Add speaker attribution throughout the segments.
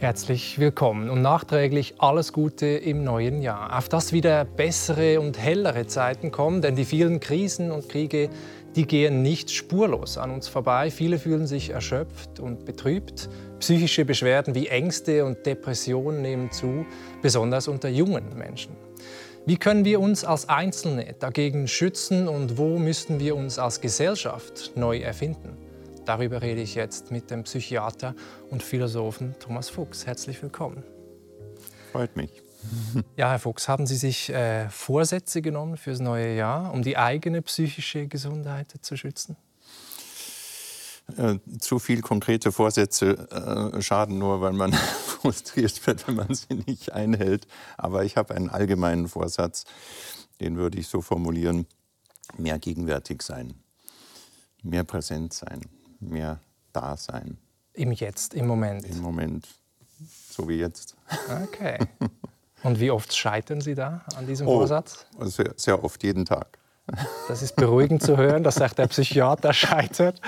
Speaker 1: Herzlich willkommen und nachträglich alles Gute im neuen Jahr. Auf dass wieder bessere und hellere Zeiten kommen, denn die vielen Krisen und Kriege, die gehen nicht spurlos an uns vorbei. Viele fühlen sich erschöpft und betrübt. Psychische Beschwerden wie Ängste und Depressionen nehmen zu, besonders unter jungen Menschen. Wie können wir uns als Einzelne dagegen schützen und wo müssten wir uns als Gesellschaft neu erfinden? Darüber rede ich jetzt mit dem Psychiater und Philosophen Thomas Fuchs. Herzlich willkommen.
Speaker 2: Freut mich.
Speaker 1: Ja, Herr Fuchs, haben Sie sich äh, Vorsätze genommen fürs neue Jahr, um die eigene psychische Gesundheit zu schützen?
Speaker 2: Äh, zu viel konkrete Vorsätze äh, schaden nur, weil man frustriert wird, wenn man sie nicht einhält. Aber ich habe einen allgemeinen Vorsatz, den würde ich so formulieren, mehr gegenwärtig sein, mehr präsent sein mehr da sein.
Speaker 1: Im Jetzt, im Moment.
Speaker 2: Im Moment, so wie jetzt.
Speaker 1: Okay. Und wie oft scheitern Sie da an diesem oh, Vorsatz?
Speaker 2: Sehr, sehr oft, jeden Tag.
Speaker 1: Das ist beruhigend zu hören, dass auch der Psychiater scheitert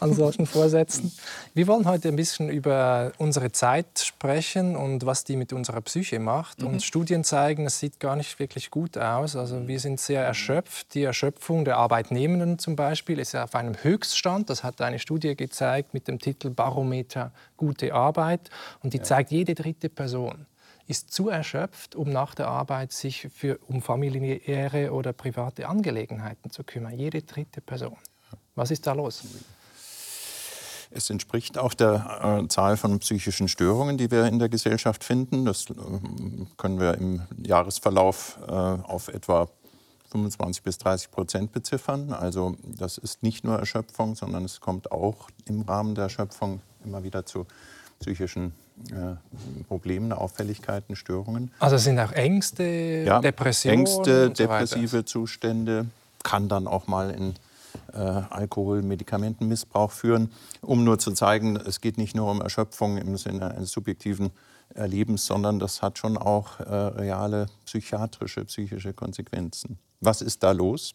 Speaker 1: an solchen Vorsätzen. Wir wollen heute ein bisschen über unsere Zeit sprechen und was die mit unserer Psyche macht. Mhm. Und Studien zeigen, es sieht gar nicht wirklich gut aus. Also wir sind sehr erschöpft. Die Erschöpfung der Arbeitnehmenden zum Beispiel ist ja auf einem Höchststand. Das hat eine Studie gezeigt mit dem Titel Barometer Gute Arbeit. Und die ja. zeigt jede dritte Person ist zu erschöpft, um nach der Arbeit sich für, um familiäre oder private Angelegenheiten zu kümmern. Jede dritte Person. Was ist da los?
Speaker 2: Es entspricht auch der äh, Zahl von psychischen Störungen, die wir in der Gesellschaft finden. Das äh, können wir im Jahresverlauf äh, auf etwa 25 bis 30 Prozent beziffern. Also das ist nicht nur Erschöpfung, sondern es kommt auch im Rahmen der Erschöpfung immer wieder zu psychischen Problemen, Auffälligkeiten, Störungen.
Speaker 1: Also es sind auch Ängste, ja, Depressionen?
Speaker 2: Ängste, so depressive weiter. Zustände, kann dann auch mal in äh, Alkohol, Medikamentenmissbrauch führen, um nur zu zeigen, es geht nicht nur um Erschöpfung im Sinne eines subjektiven Erlebens, sondern das hat schon auch äh, reale psychiatrische, psychische Konsequenzen. Was ist da los?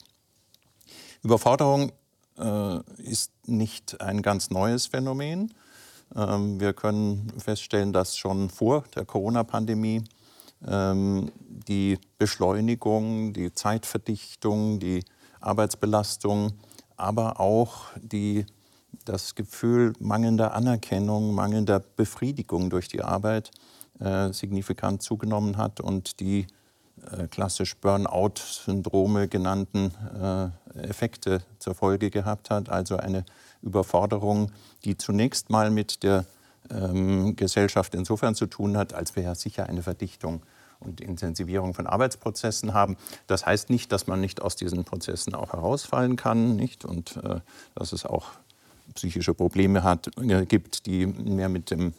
Speaker 2: Überforderung äh, ist nicht ein ganz neues Phänomen. Ähm, wir können feststellen, dass schon vor der Corona-Pandemie ähm, die Beschleunigung, die Zeitverdichtung, die Arbeitsbelastung, aber auch die, das Gefühl mangelnder Anerkennung, mangelnder Befriedigung durch die Arbeit äh, signifikant zugenommen hat und die äh, klassisch Burnout-Syndrome genannten äh, Effekte zur Folge gehabt hat, also eine Überforderung, die zunächst mal mit der ähm, Gesellschaft insofern zu tun hat, als wir ja sicher eine Verdichtung und Intensivierung von Arbeitsprozessen haben. Das heißt nicht, dass man nicht aus diesen Prozessen auch herausfallen kann nicht? und äh, dass es auch psychische Probleme hat, äh, gibt, die mehr mit dem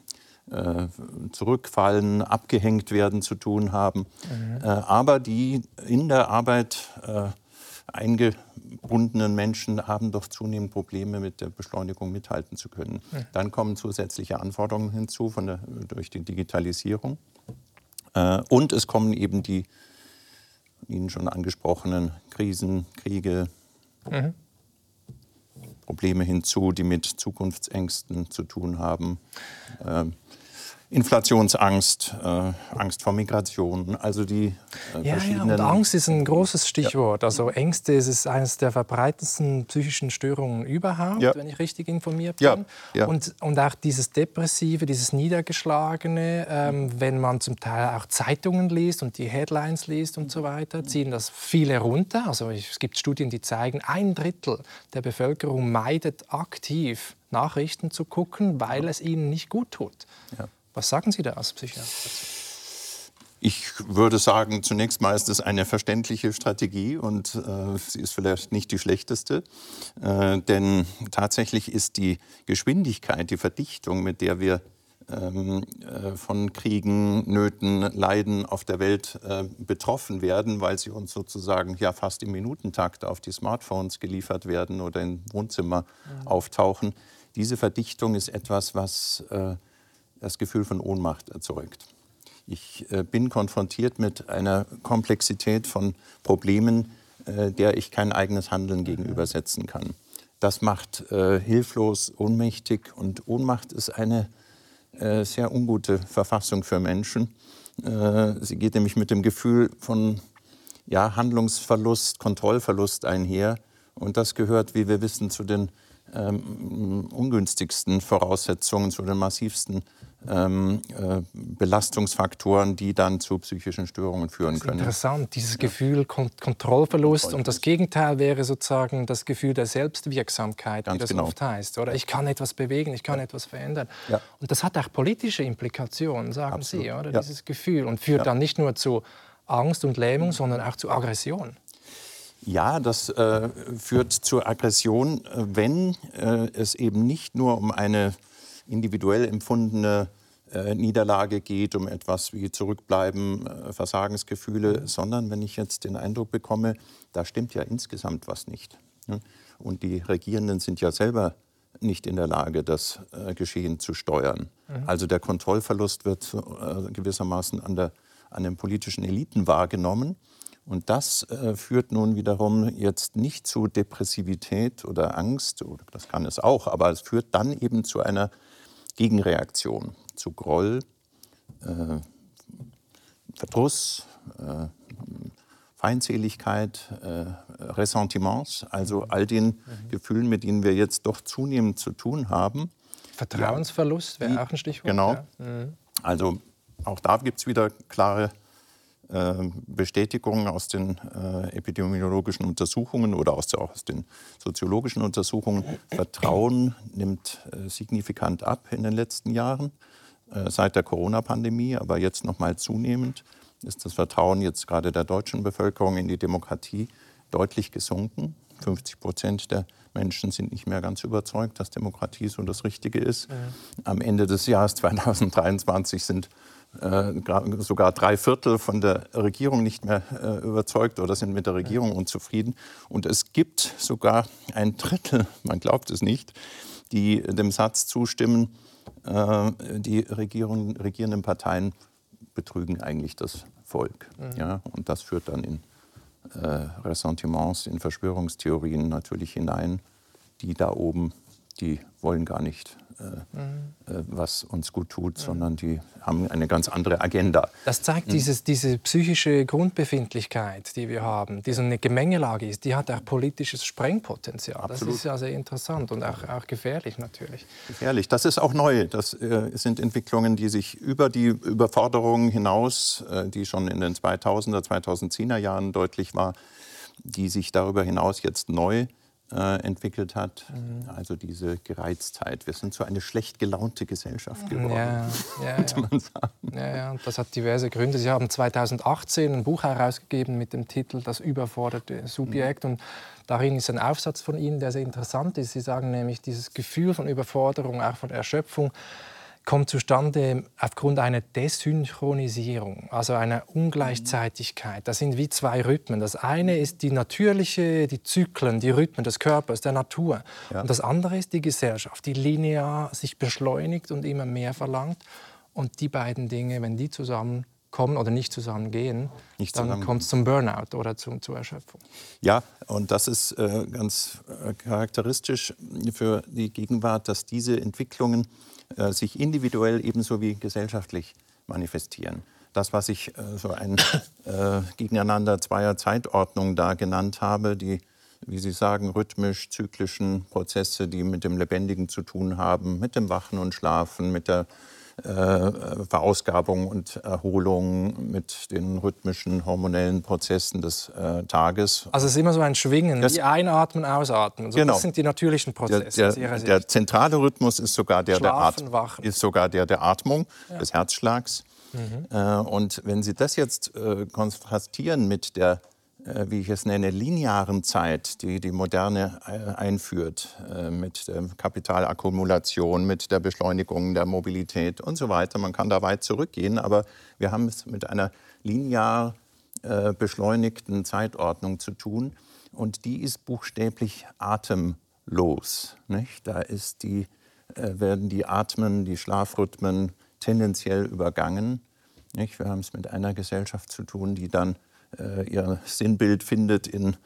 Speaker 2: äh, Zurückfallen, abgehängt werden zu tun haben, mhm. äh, aber die in der Arbeit äh, eingebundenen Menschen haben doch zunehmend Probleme mit der Beschleunigung mithalten zu können. Dann kommen zusätzliche Anforderungen hinzu von der, durch die Digitalisierung. Äh, und es kommen eben die Ihnen schon angesprochenen Krisen, Kriege, mhm. Probleme hinzu, die mit Zukunftsängsten zu tun haben. Ähm, Inflationsangst, äh, Angst vor Migration, also die
Speaker 1: äh, ja, verschiedenen... Ja, und Angst ist ein großes Stichwort. Ja. Also Ängste ist eines der verbreitetsten psychischen Störungen überhaupt, ja. wenn ich richtig informiert bin. Und, und auch dieses Depressive, dieses Niedergeschlagene, ähm, wenn man zum Teil auch Zeitungen liest und die Headlines liest und so weiter, ziehen das viele runter. Also es gibt Studien, die zeigen, ein Drittel der Bevölkerung meidet aktiv Nachrichten zu gucken, weil es ihnen nicht gut tut. Ja. Was sagen Sie da als Psychiater
Speaker 2: Ich würde sagen, zunächst mal ist es eine verständliche Strategie und äh, sie ist vielleicht nicht die schlechteste. Äh, denn tatsächlich ist die Geschwindigkeit, die Verdichtung, mit der wir ähm, äh, von Kriegen, Nöten, Leiden auf der Welt äh, betroffen werden, weil sie uns sozusagen ja fast im Minutentakt auf die Smartphones geliefert werden oder im Wohnzimmer mhm. auftauchen. Diese Verdichtung ist etwas, was äh, das Gefühl von Ohnmacht erzeugt. Ich äh, bin konfrontiert mit einer Komplexität von Problemen, äh, der ich kein eigenes Handeln gegenübersetzen kann. Das macht äh, hilflos, ohnmächtig und Ohnmacht ist eine sehr ungute Verfassung für Menschen. Sie geht nämlich mit dem Gefühl von ja, Handlungsverlust, Kontrollverlust einher. Und das gehört, wie wir wissen, zu den ähm, ungünstigsten Voraussetzungen, zu den massivsten ähm, äh, Belastungsfaktoren, die dann zu psychischen Störungen führen können.
Speaker 1: Interessant, dieses ja. Gefühl Kon Kontrollverlust und das Gegenteil wäre sozusagen das Gefühl der Selbstwirksamkeit, Ganz wie das genau. oft heißt. Oder ich kann etwas bewegen, ich kann ja. etwas verändern. Ja. Und das hat auch politische Implikationen, sagen Absolut. Sie, oder dieses Gefühl und führt dann nicht nur zu Angst und Lähmung, sondern auch zu Aggression.
Speaker 2: Ja, das äh, führt zur Aggression, äh, wenn äh, es eben nicht nur um eine individuell empfundene Niederlage geht, um etwas wie Zurückbleiben, äh, Versagensgefühle, sondern wenn ich jetzt den Eindruck bekomme, da stimmt ja insgesamt was nicht. Ne? Und die Regierenden sind ja selber nicht in der Lage, das äh, Geschehen zu steuern. Mhm. Also der Kontrollverlust wird gewissermaßen an, der, an den politischen Eliten wahrgenommen. Und das äh, führt nun wiederum jetzt nicht zu Depressivität oder Angst, das kann es auch, aber es führt dann eben zu einer Gegenreaktion zu Groll, äh, Verdruss, äh, Feindseligkeit, äh, Ressentiments, also all den mhm. Gefühlen, mit denen wir jetzt doch zunehmend zu tun haben.
Speaker 1: Vertrauensverlust wäre auch ein Stichwort.
Speaker 2: Genau. Ja. Mhm. Also auch da gibt es wieder klare äh, Bestätigungen aus den äh, epidemiologischen Untersuchungen oder aus, der, aus, den soziologischen Untersuchungen. Vertrauen nimmt äh, signifikant ab in den letzten Jahren, seit der Corona-Pandemie, aber jetzt noch mal zunehmend ist das Vertrauen jetzt gerade der deutschen Bevölkerung in die Demokratie deutlich gesunken. 50 Prozent der Menschen sind nicht mehr ganz überzeugt, dass Demokratie so das Richtige ist. Am Ende des Jahres 2023 sind äh, sogar drei Viertel von der Regierung nicht mehr äh, überzeugt oder sind mit der Regierung unzufrieden. Und es gibt sogar ein Drittel, man glaubt es nicht, die dem Satz zustimmen, äh, die Regierung, regierenden Parteien betrügen eigentlich das Volk. Mhm. Ja? Und das führt dann in äh, Ressentiments, in Verschwörungstheorien natürlich hinein, die da oben, die wollen gar nicht mhm. was uns gut tut, sondern die haben eine ganz andere Agenda.
Speaker 1: Das zeigt mhm. dieses, diese psychische Grundbefindlichkeit, die wir haben, die so eine Gemengelage ist, die hat auch politisches Sprengpotenzial. Absolut. Das ist ja sehr interessant und auch, auch gefährlich natürlich.
Speaker 2: Gefährlich, das ist auch neu. Das äh, sind Entwicklungen, die sich über die Überforderungen hinaus, äh, die schon in den 2000er, 2010er Jahren deutlich war, die sich darüber hinaus jetzt neu äh, entwickelt hat. Mhm. Also diese Gereiztheit. Wir sind so eine schlecht gelaunte Gesellschaft geworden, ja,
Speaker 1: ja, könnte man sagen. Ja, ja, das hat diverse Gründe. Sie haben 2018 ein Buch herausgegeben mit dem Titel Das überforderte Subjekt. Mhm. Und darin ist ein Aufsatz von Ihnen, der sehr interessant ist. Sie sagen nämlich, dieses Gefühl von Überforderung, auch von Erschöpfung, kommt zustande aufgrund einer Desynchronisierung, also einer Ungleichzeitigkeit. Das sind wie zwei Rhythmen. Das eine ist die natürliche, die Zyklen, die Rhythmen des Körpers, der Natur. Ja. Und das andere ist die Gesellschaft, die linear sich beschleunigt und immer mehr verlangt. Und die beiden Dinge, wenn die zusammenkommen oder nicht zusammengehen, nicht dann kommt es zum Burnout oder zum, zur Erschöpfung.
Speaker 2: Ja, und das ist äh, ganz äh, charakteristisch für die Gegenwart, dass diese Entwicklungen äh, sich individuell ebenso wie gesellschaftlich manifestieren. Das, was ich äh, so ein äh, Gegeneinander zweier Zeitordnungen da genannt habe, die, wie Sie sagen, rhythmisch-zyklischen Prozesse, die mit dem Lebendigen zu tun haben, mit dem Wachen und Schlafen, mit der äh, Verausgabung und Erholung mit den rhythmischen hormonellen Prozessen des äh, Tages.
Speaker 1: Also es ist immer so ein Schwingen, das, wie einatmen, ausatmen. Also genau. Das sind die natürlichen Prozesse.
Speaker 2: Der, der, der zentrale Rhythmus ist sogar der, Schlafen, der, At ist sogar der der Atmung, ja. des Herzschlags. Mhm. Äh, und wenn Sie das jetzt äh, kontrastieren mit der wie ich es nenne, linearen Zeit, die die Moderne äh, einführt, äh, mit der Kapitalakkumulation, mit der Beschleunigung der Mobilität und so weiter. Man kann da weit zurückgehen, aber wir haben es mit einer linear beschleunigten Zeitordnung zu tun und die ist buchstäblich atemlos. Nicht? Da ist die, werden die Atmen, die Schlafrhythmen tendenziell übergangen. Nicht? Wir haben es mit einer Gesellschaft zu tun, die dann äh, ihr Sinnbild findet in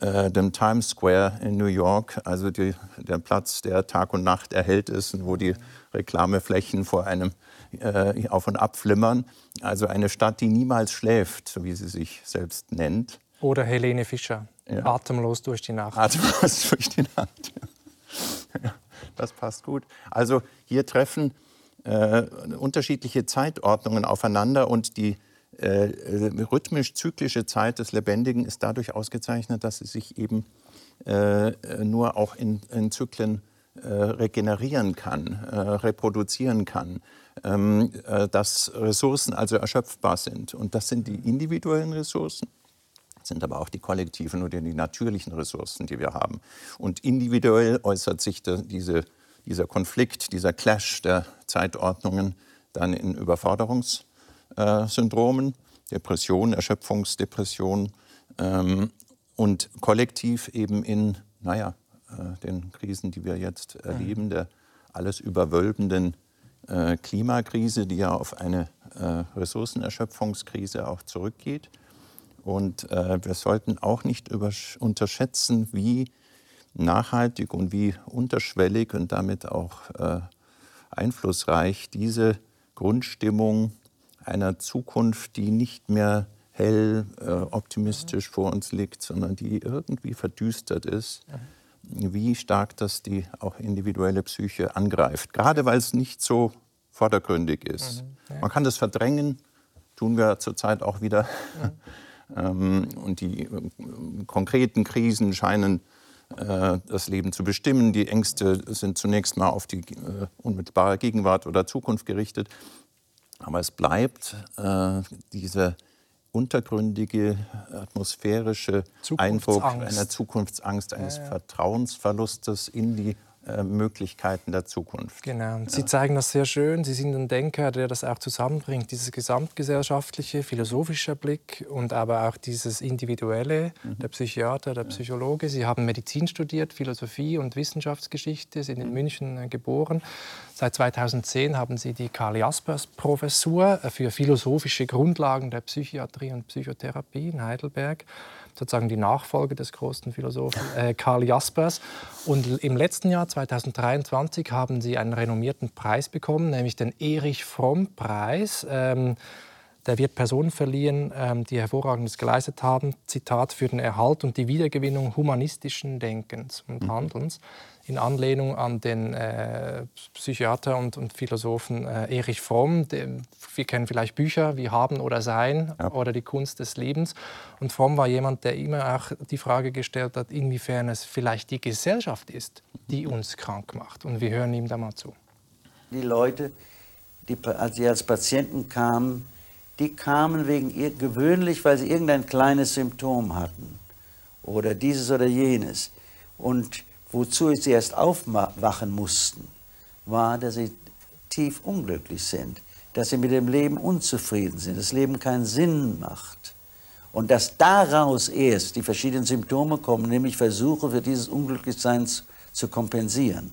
Speaker 2: äh, dem Times Square in New York, also die, der Platz, der Tag und Nacht erhellt ist und wo die Reklameflächen vor einem äh, auf und ab flimmern. Also eine Stadt, die niemals schläft, so wie sie sich selbst nennt.
Speaker 1: Oder Helene Fischer, ja. atemlos durch die Nacht.
Speaker 2: Atemlos durch die Nacht, ja. das passt gut. Also hier treffen äh, unterschiedliche Zeitordnungen aufeinander und die äh, rhythmisch-zyklische Zeit des Lebendigen ist dadurch ausgezeichnet, dass sie sich eben äh, nur auch in, in Zyklen äh, regenerieren kann, äh, reproduzieren kann, ähm, äh, dass Ressourcen also erschöpfbar sind. Und das sind die individuellen Ressourcen sind aber auch die kollektiven oder die natürlichen Ressourcen, die wir haben. Und individuell äußert sich diese, dieser Konflikt, dieser Clash der Zeitordnungen dann in Überforderungssyndromen, Depression, Erschöpfungsdepression ähm, und kollektiv eben in, naja, äh, den Krisen, die wir jetzt erleben, der alles überwölbenden äh, Klimakrise, die ja auf eine äh, Ressourcenerschöpfungskrise auch zurückgeht. Und äh, wir sollten auch nicht unterschätzen, wie nachhaltig und wie unterschwellig und damit auch äh, einflussreich diese Grundstimmung einer Zukunft, die nicht mehr hell, äh, optimistisch vor uns liegt, sondern die irgendwie verdüstert ist, wie stark das die auch individuelle Psyche angreift. Gerade weil es nicht so vordergründig ist. Mhm, Man kann das verdrängen, tun wir zurzeit auch wieder. Mhm. Ähm, und die äh, konkreten Krisen scheinen äh, das Leben zu bestimmen. Die Ängste sind zunächst mal auf die äh, unmittelbare Gegenwart oder Zukunft gerichtet. Aber es bleibt diese untergründige atmosphärische Eindruck einer Zukunftsangst, eines ja, ja. Vertrauensverlustes in die äh, Möglichkeiten der Zukunft.
Speaker 1: Genau. Sie ja. zeigen das sehr schön. Sie sind ein Denker, der das auch zusammenbringt, dieses gesamtgesellschaftliche, philosophische Blick und aber auch dieses individuelle, mhm. der Psychiater, der Psychologe. Sie haben Medizin studiert, Philosophie und Wissenschaftsgeschichte, sind in mhm. München äh, geboren. Seit 2010 haben Sie die Karl Jaspers Professur für philosophische Grundlagen der Psychiatrie und Psychotherapie in Heidelberg sozusagen die Nachfolge des großen Philosophen äh, Karl Jaspers. Und im letzten Jahr, 2023, haben sie einen renommierten Preis bekommen, nämlich den Erich Fromm-Preis. Ähm, der wird Personen verliehen, ähm, die hervorragendes geleistet haben, Zitat, für den Erhalt und die Wiedergewinnung humanistischen Denkens und mhm. In Anlehnung an den äh, Psychiater und, und Philosophen äh, Erich Fromm. Den, wir kennen vielleicht Bücher wie Haben oder Sein ja. oder die Kunst des Lebens. Und Fromm war jemand, der immer auch die Frage gestellt hat, inwiefern es vielleicht die Gesellschaft ist, die uns krank macht. Und wir hören ihm da mal zu.
Speaker 3: Die Leute, die, als sie als Patienten kamen, die kamen wegen ihr, gewöhnlich, weil sie irgendein kleines Symptom hatten oder dieses oder jenes. Und wozu sie erst aufwachen mussten, war, dass sie tief unglücklich sind, dass sie mit dem Leben unzufrieden sind, das Leben keinen Sinn macht. Und dass daraus erst die verschiedenen Symptome kommen, nämlich Versuche für dieses Unglücklichsein zu kompensieren.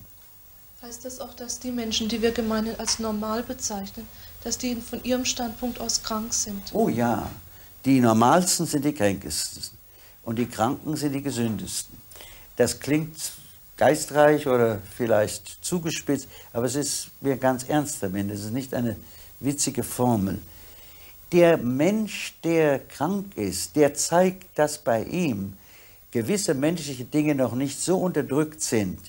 Speaker 4: Heißt das auch, dass die Menschen, die wir gemeinhin als normal bezeichnen, dass die von ihrem Standpunkt aus krank sind?
Speaker 3: Oh ja, die Normalsten sind die Kränkesten und die Kranken sind die Gesündesten. Das klingt geistreich oder vielleicht zugespitzt, aber es ist mir ganz ernst damit. Es ist nicht eine witzige Formel. Der Mensch, der krank ist, der zeigt, dass bei ihm gewisse menschliche Dinge noch nicht so unterdrückt sind,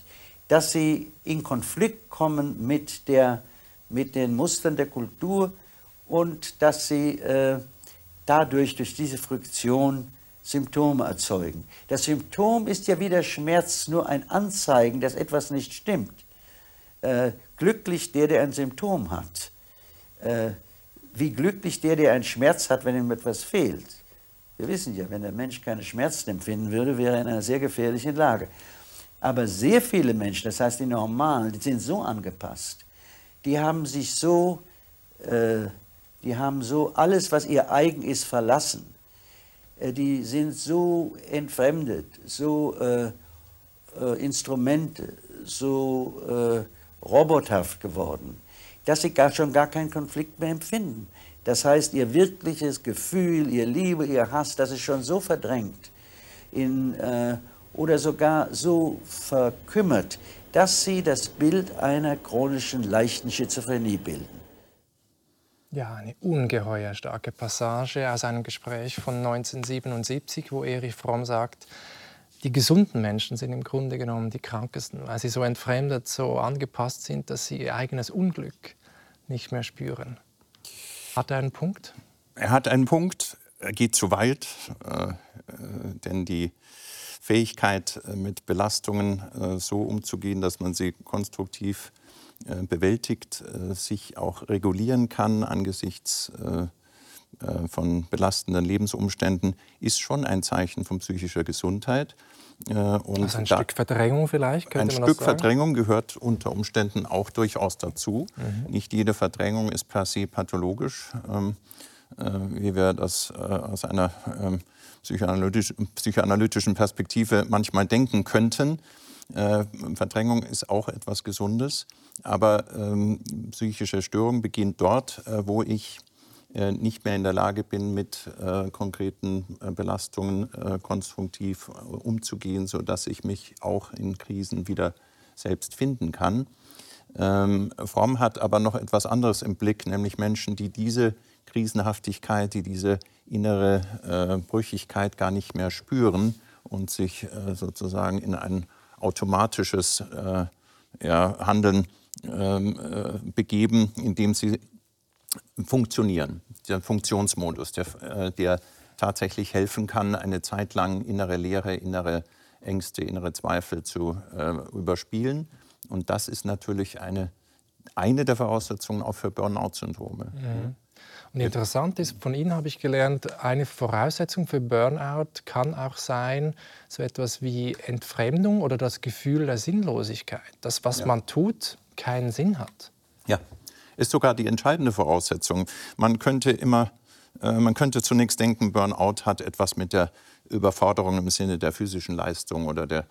Speaker 3: dass sie in Konflikt kommen mit, der, mit den Mustern der Kultur und dass sie äh, dadurch, durch diese Friktion, Symptome erzeugen. Das Symptom ist ja wie der Schmerz nur ein Anzeigen, dass etwas nicht stimmt. Äh, glücklich der, der ein Symptom hat. Äh, wie glücklich der, der einen Schmerz hat, wenn ihm etwas fehlt. Wir wissen ja, wenn der Mensch keine Schmerzen empfinden würde, wäre er in einer sehr gefährlichen Lage. Aber sehr viele Menschen, das heißt die Normalen, die sind so angepasst, die haben sich so, äh, die haben so alles, was ihr eigen ist, verlassen die sind so entfremdet, so äh, äh, Instrumente, so äh, robothaft geworden, dass sie gar schon gar keinen Konflikt mehr empfinden. Das heißt, ihr wirkliches Gefühl, ihr Liebe, ihr Hass, das ist schon so verdrängt, in, äh, oder sogar so verkümmert, dass sie das Bild einer chronischen leichten Schizophrenie bilden.
Speaker 1: Ja, eine ungeheuer starke Passage aus einem Gespräch von 1977, wo Erich Fromm sagt, die gesunden Menschen sind im Grunde genommen die krankesten, weil sie so entfremdet, so angepasst sind, dass sie ihr eigenes Unglück nicht mehr spüren. Hat er einen Punkt?
Speaker 2: Er hat einen Punkt, er geht zu weit, äh, äh, denn die Fähigkeit, äh, mit Belastungen äh, so umzugehen, dass man sie konstruktiv bewältigt, äh, sich auch regulieren kann angesichts von belastenden Lebensumständen, ist schon ein Zeichen von psychischer Gesundheit.
Speaker 1: Und also ein Stück Verdrängung vielleicht?
Speaker 2: ein Stück Verdrängung gehört unter Umständen auch durchaus dazu. Mhm. Nicht jede Verdrängung ist per se pathologisch, ähm, äh, wie wir das äh, aus einer ähm, psychoanalytisch, psychoanalytischen Perspektive manchmal denken könnten. Äh, Verdrängung ist auch etwas Gesundes, aber ähm, psychische Störung beginnt dort, äh, wo ich äh, nicht mehr in der Lage bin, mit äh, konkreten äh, Belastungen äh, konstruktiv umzugehen, sodass ich mich auch in Krisen wieder selbst finden kann. Ähm, Fromm hat aber noch etwas anderes im Blick, nämlich Menschen, die diese Krisenhaftigkeit, die diese innere äh, Brüchigkeit gar nicht mehr spüren und sich äh, sozusagen in ein automatisches äh, ja, Handeln äh, begeben, indem sie funktionieren. Der Funktionsmodus, der, äh, der tatsächlich helfen kann, eine Zeit lang innere Leere, innere Ängste, innere Zweifel zu äh, überspielen. Und das ist natürlich eine, eine der Voraussetzungen auch für Burnout-Syndrome. Mhm.
Speaker 1: Und interessant ist, von Ihnen habe ich gelernt, eine Voraussetzung für Burnout kann auch sein, so etwas wie Entfremdung oder das Gefühl der Sinnlosigkeit, dass was ja. man tut, keinen Sinn hat.
Speaker 2: Ja, ist sogar die entscheidende Voraussetzung. Man könnte immer, äh, man könnte zunächst denken, Burnout hat etwas mit der Überforderung im Sinne der physischen Leistung oder der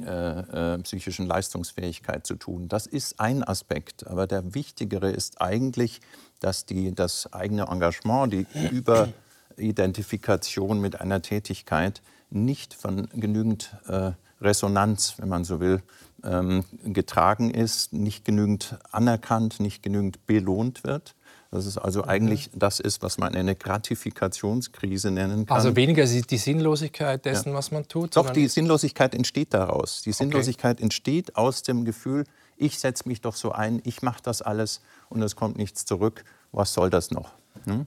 Speaker 2: äh, äh, psychischen Leistungsfähigkeit zu tun. Das ist ein Aspekt, aber der wichtigere ist eigentlich, dass die, das eigene Engagement, die Überidentifikation mit einer Tätigkeit nicht von genügend äh, Resonanz, wenn man so will, ähm, getragen ist, nicht genügend anerkannt, nicht genügend belohnt wird. Dass es also eigentlich das ist, was man eine Gratifikationskrise nennen kann.
Speaker 1: Also weniger die Sinnlosigkeit dessen, ja. was man tut?
Speaker 2: Doch, die Sinnlosigkeit entsteht daraus. Die Sinnlosigkeit okay. entsteht aus dem Gefühl, ich setze mich doch so ein, ich mache das alles und es kommt nichts zurück. Was soll das noch? Hm?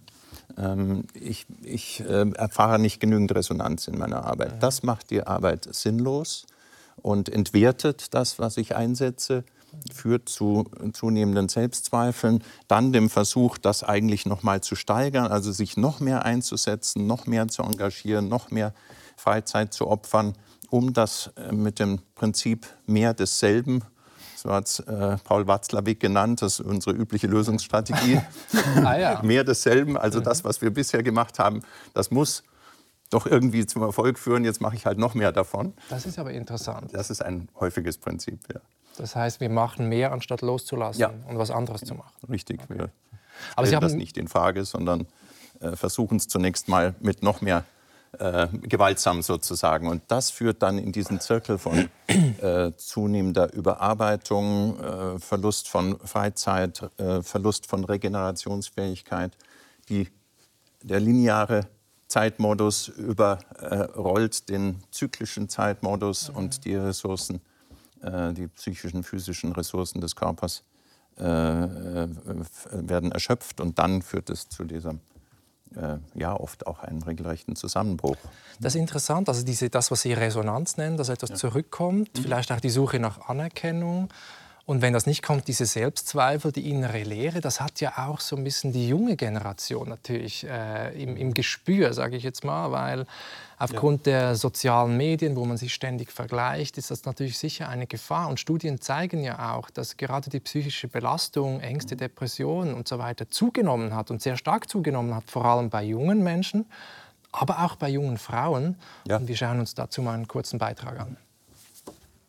Speaker 2: Ähm, ich, ich äh, erfahre nicht genügend Resonanz in meiner Arbeit. Das macht die Arbeit sinnlos und entwertet das, was ich einsetze führt zu zunehmenden Selbstzweifeln, dann dem Versuch, das eigentlich noch mal zu steigern, also sich noch mehr einzusetzen, noch mehr zu engagieren, noch mehr Freizeit zu opfern, um das äh, mit dem Prinzip mehr desselben so hat es äh, Paul Watzlawick genannt, das ist unsere übliche Lösungsstrategie. ah, ja. Mehr desselben, also das, was wir bisher gemacht haben, das muss doch irgendwie zum Erfolg führen. Jetzt mache ich halt noch mehr davon.
Speaker 1: Das ist aber interessant.
Speaker 2: Das ist ein häufiges Prinzip, ja.
Speaker 1: Das heißt, wir machen mehr, anstatt loszulassen ja. und was anderes zu machen.
Speaker 2: Richtig. Okay. Wir aber Sie haben das nicht in Frage, sondern äh, versuchen es zunächst mal mit noch mehr äh, gewaltsam sozusagen. Und das führt dann in diesen Zirkel von äh, zunehmender Überarbeitung, äh, Verlust von Freizeit, äh, Verlust von Regenerationsfähigkeit. Die, der lineare Zeitmodus überrollt den zyklischen Zeitmodus mhm. und die Ressourcen äh, die psychischen, physischen Ressourcen des Körpers äh, äh, werden erschöpft und dann führt es zu diesem ja, oft auch einen regelrechten Zusammenbruch.
Speaker 1: Das ist interessant, also diese, das, was Sie Resonanz nennen, dass etwas ja. zurückkommt, mhm. vielleicht auch die Suche nach Anerkennung. Und wenn das nicht kommt, diese Selbstzweifel, die innere Leere, das hat ja auch so ein bisschen die junge Generation natürlich äh, im, im, Gespür, sage ich jetzt mal, weil aufgrund ja. der sozialen Medien, wo man sich ständig vergleicht, ist das natürlich sicher eine Gefahr. Und Studien zeigen ja auch, dass gerade die psychische Belastung, Ängste, Depressionen und so weiter zugenommen hat und sehr stark zugenommen hat, vor allem bei jungen Menschen, aber auch bei jungen Frauen. Ja. Und wir schauen uns dazu mal einen kurzen Beitrag an.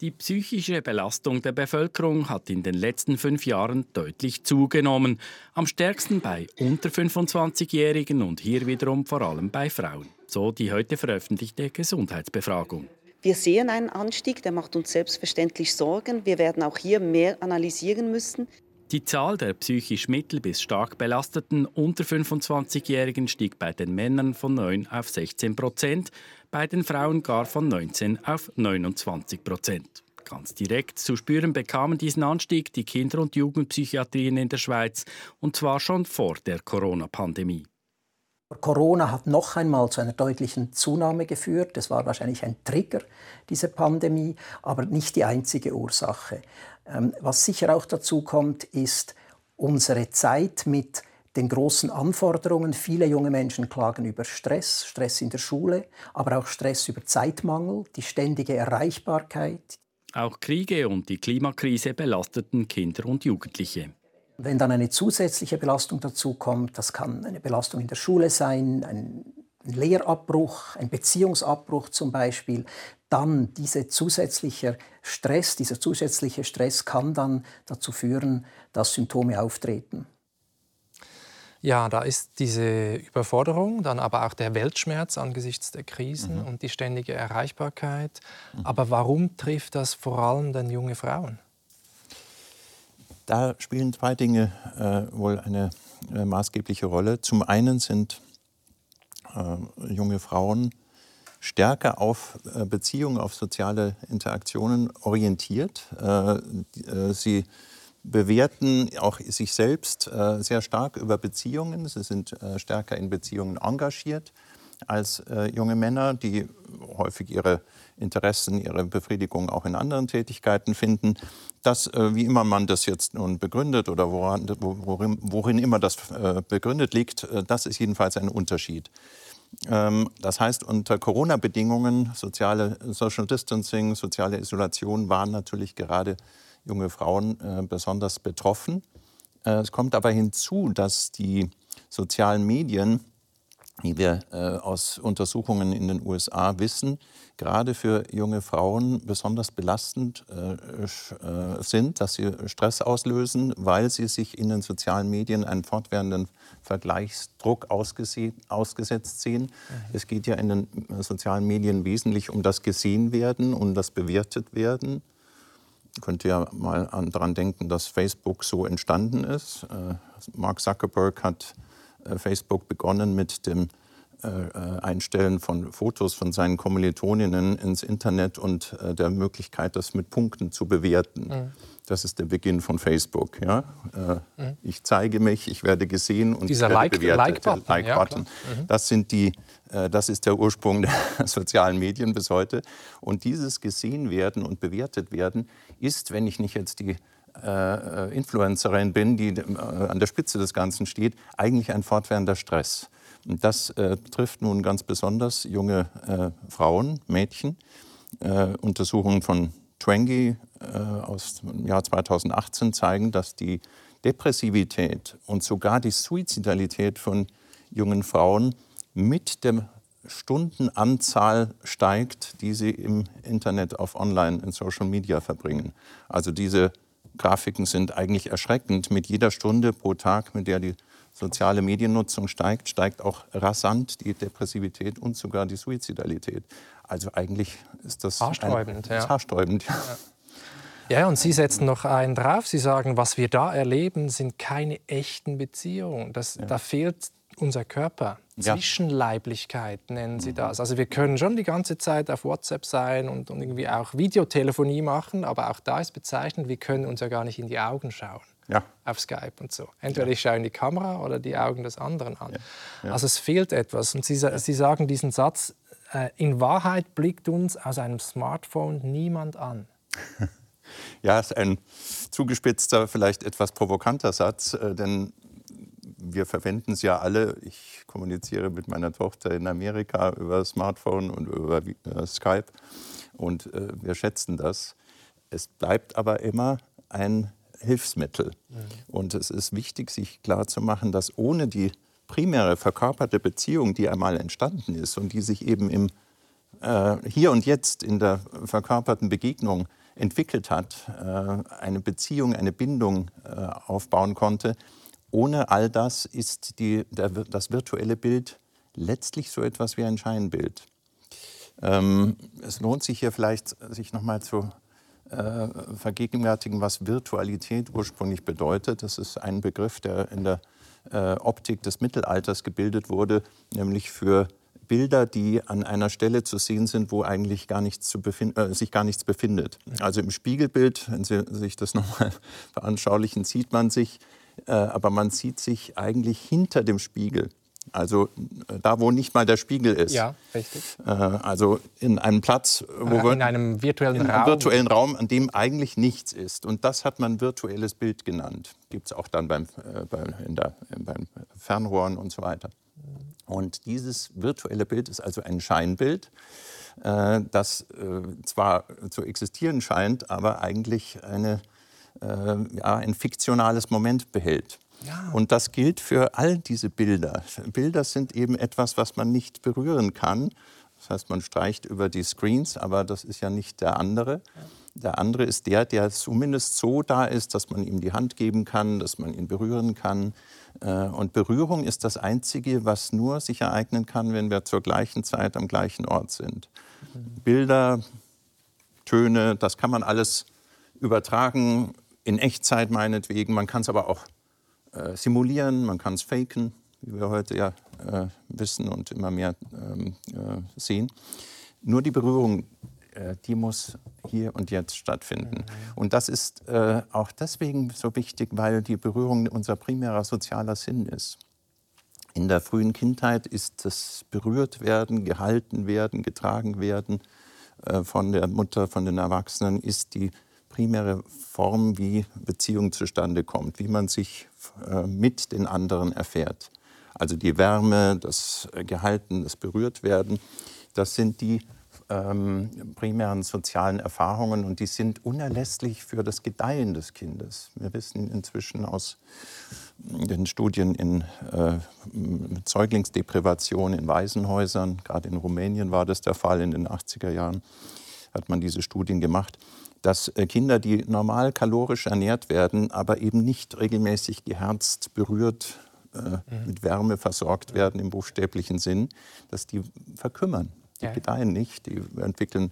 Speaker 5: Die psychische Belastung der Bevölkerung hat in den letzten fünf Jahren deutlich zugenommen. Am stärksten bei unter 25-Jährigen und hier wiederum vor allem bei Frauen. So die heute veröffentlichte Gesundheitsbefragung.
Speaker 6: Wir sehen einen Anstieg, der macht uns selbstverständlich Sorgen. Wir werden auch hier mehr analysieren müssen.
Speaker 5: Die Zahl der psychisch mittel bis stark belasteten unter 25-Jährigen stieg bei den Männern von 9 auf 16 Prozent, bei den Frauen gar von 19 auf 29 Prozent. Ganz direkt zu spüren bekamen diesen Anstieg die Kinder- und Jugendpsychiatrien in der Schweiz, und zwar schon vor der Corona-Pandemie.
Speaker 7: Corona hat noch einmal zu einer deutlichen Zunahme geführt. Das war wahrscheinlich ein Trigger, diese Pandemie, aber nicht die einzige Ursache. Ähm, was sicher auch dazu kommt, ist unsere Zeit mit den großen Anforderungen. Viele junge Menschen klagen über Stress, Stress in der Schule, aber auch Stress über Zeitmangel, die ständige Erreichbarkeit.
Speaker 5: Auch Kriege und die Klimakrise belasteten Kinder und Jugendliche.
Speaker 7: Wenn dann eine zusätzliche Belastung dazu kommt, das kann eine Belastung in der Schule sein, ein Lehrabbruch, ein Beziehungsabbruch zum Beispiel, dann dieser zusätzliche Stress, dieser zusätzliche Stress kann dann dazu führen, dass Symptome auftreten.
Speaker 1: Ja, da ist diese Überforderung, dann aber auch der Weltschmerz angesichts der Krisen mhm. und die ständige Erreichbarkeit. Mhm. Aber warum trifft das vor allem dann junge Frauen?
Speaker 2: Da spielen zwei Dinge äh, wohl eine äh, maßgebliche Rolle. Zum einen sind äh, junge Frauen stärker auf äh, Beziehungen, auf soziale Interaktionen orientiert. Äh, äh, sie bewerten auch sich selbst sehr stark über Beziehungen. Sie sind stärker in Beziehungen engagiert als junge Männer, die häufig ihre Interessen, ihre Befriedigung auch in anderen Tätigkeiten finden. Das, äh, wie immer man das jetzt nun begründet oder woran, worin, worin immer das äh, begründet liegt, äh, das ist jedenfalls ein Unterschied. Ähm, das heißt, unter Corona-Bedingungen, soziale Social Distancing, soziale Isolation waren natürlich gerade junge Frauen besonders betroffen. Es kommt aber hinzu, dass die sozialen Medien wie wir äh, aus Untersuchungen in den USA wissen, gerade für junge Frauen besonders belastend äh, äh, sind, dass sie Stress auslösen, weil sie sich in den sozialen Medien einen fortwährenden Vergleichsdruck ausgesetzt sehen. Mhm. Es geht ja in den sozialen Medien wesentlich um das Gesehenwerden, um das Bewertetwerden. Ich könnte ja mal daran denken, dass Facebook so entstanden ist. Mark Zuckerberg hat Facebook begonnen mit dem äh, äh, Einstellen von Fotos von seinen Kommilitoninnen ins Internet und der Möglichkeit, das mit Punkten zu bewerten. Mhm. Das ist der Beginn von Facebook. Ja? Mhm. Ich zeige mich, ich werde gesehen und
Speaker 1: Dieser
Speaker 2: werde
Speaker 1: like,
Speaker 2: bewertet.
Speaker 1: Like-Button.
Speaker 2: Like ja, mhm. das, sind die, das ist der Ursprung der sozialen Medien bis heute. Und dieses gesehen werden und bewertet werden ist, wenn ich nicht jetzt die äh, Influencerin bin, die äh, an der Spitze des Ganzen steht, eigentlich ein fortwährender Stress. Und das äh, trifft nun ganz besonders junge äh, Frauen, Mädchen. Äh, Untersuchungen von Twangy äh, aus dem Jahr 2018 zeigen, dass die Depressivität und sogar die Suizidalität von jungen Frauen mit der Stundenanzahl steigt, die sie im Internet auf Online, in Social Media verbringen. Also diese Grafiken sind eigentlich erschreckend. Mit jeder Stunde pro Tag, mit der die soziale Mediennutzung steigt, steigt auch rasant die Depressivität und sogar die Suizidalität. Also eigentlich ist das
Speaker 1: haarsträubend.
Speaker 2: Ein, ja. haarsträubend ja.
Speaker 1: Ja. ja, und Sie setzen noch einen drauf. Sie sagen, was wir da erleben, sind keine echten Beziehungen. Das, ja. Da fehlt unser Körper. Zwischenleiblichkeit nennen sie das. Also wir können schon die ganze Zeit auf WhatsApp sein und, und, irgendwie auch Videotelefonie machen, aber auch da ist bezeichnend, wir können uns ja gar nicht in die Augen schauen. Ja. Auf Skype und so. Entweder ja. ich schaue in die Kamera oder die Augen des anderen an. Ja. Also es fehlt etwas. Und Sie, Sie sagen diesen Satz, äh, in Wahrheit blickt uns aus einem Smartphone niemand an.
Speaker 2: Ja, ist ein zugespitzter, vielleicht etwas provokanter Satz, äh, denn wir verwenden es ja alle. Ich kommuniziere mit meiner Tochter in Amerika über Smartphone und über äh, Skype und äh, wir schätzen das. Es bleibt aber immer ein Hilfsmittel. Mhm. Und es ist wichtig, sich klarzumachen, dass ohne die primäre verkörperte Beziehung, die einmal entstanden ist und die sich eben im äh, Hier und Jetzt in der verkörperten Begegnung entwickelt hat, äh, eine Beziehung, eine Bindung äh, aufbauen konnte. Ohne all das ist die, der, das virtuelle Bild letztlich so etwas wie ein Scheinbild. Ähm, es lohnt sich hier vielleicht, sich nochmal zu äh, vergegenwärtigen, was Virtualität ursprünglich bedeutet. Das ist ein Begriff, der in der äh, Optik des Mittelalters gebildet wurde, nämlich für Bilder, die an einer Stelle zu sehen sind, wo eigentlich gar nichts äh, sich gar nichts befindet. Also im Spiegelbild, wenn Sie sich das nochmal veranschaulichen, sieht man sich, aber man sieht sich eigentlich hinter dem Spiegel. Also äh, da, wo nicht mal der Spiegel ist.
Speaker 1: Ja, richtig.
Speaker 2: Äh, also in einem Platz, wo
Speaker 1: äh, in einem virtuellen
Speaker 2: in
Speaker 1: Raum.
Speaker 2: einem virtuellen Raum, an dem eigentlich nichts ist. Und das hat man virtuelles Bild genannt. Gibt es auch dann beim, äh, bei, in der, beim Fernrohren und so weiter. Und dieses virtuelle Bild ist also ein Scheinbild, äh, das äh, zwar zu existieren scheint, aber eigentlich eine, ja, ein fiktionales Moment behält. Ja. Und das gilt für all diese Bilder. Bilder sind eben etwas, was man nicht berühren kann. Das heißt, man streicht über die Screens, aber das ist ja nicht der andere. Der andere ist der, der zumindest so da ist, dass man ihm die Hand geben kann, dass man ihn berühren kann. Äh, und Berührung ist das Einzige, was nur sich ereignen kann, wenn wir zur gleichen Zeit am gleichen Ort sind. Bilder, Töne, das kann man alles übertragen, in Echtzeit meinetwegen. Man kann es aber auch äh, simulieren, man kann es faken, wie wir heute ja äh, wissen und immer mehr ähm, äh, sehen. Nur die Berührung, äh, die muss hier und jetzt stattfinden. Mhm. Und das ist äh, auch deswegen so wichtig, weil die Berührung unser primärer sozialer Sinn ist. In der frühen Kindheit ist das berührt werden, gehalten werden, getragen werden äh, von der Mutter, von den Erwachsenen, ist die primäre Form, wie Beziehung zustande kommt, wie man sich äh, mit den anderen erfährt. Also die Wärme, das Gehalten, das Berührtwerden, das sind die ähm, primären sozialen Erfahrungen und die sind unerlässlich für das Gedeihen des Kindes. Wir wissen inzwischen aus den Studien in äh, Säuglingsdeprivation in Waisenhäusern, gerade in Rumänien war das der Fall in den 80er Jahren, hat man diese Studien gemacht, dass äh, Kinder, die normal kalorisch ernährt werden, aber eben nicht regelmäßig geherzt, berührt, äh, mhm. mit Wärme versorgt werden im buchstäblichen Sinn, dass die verkümmern. Die gedeihen nicht, die entwickeln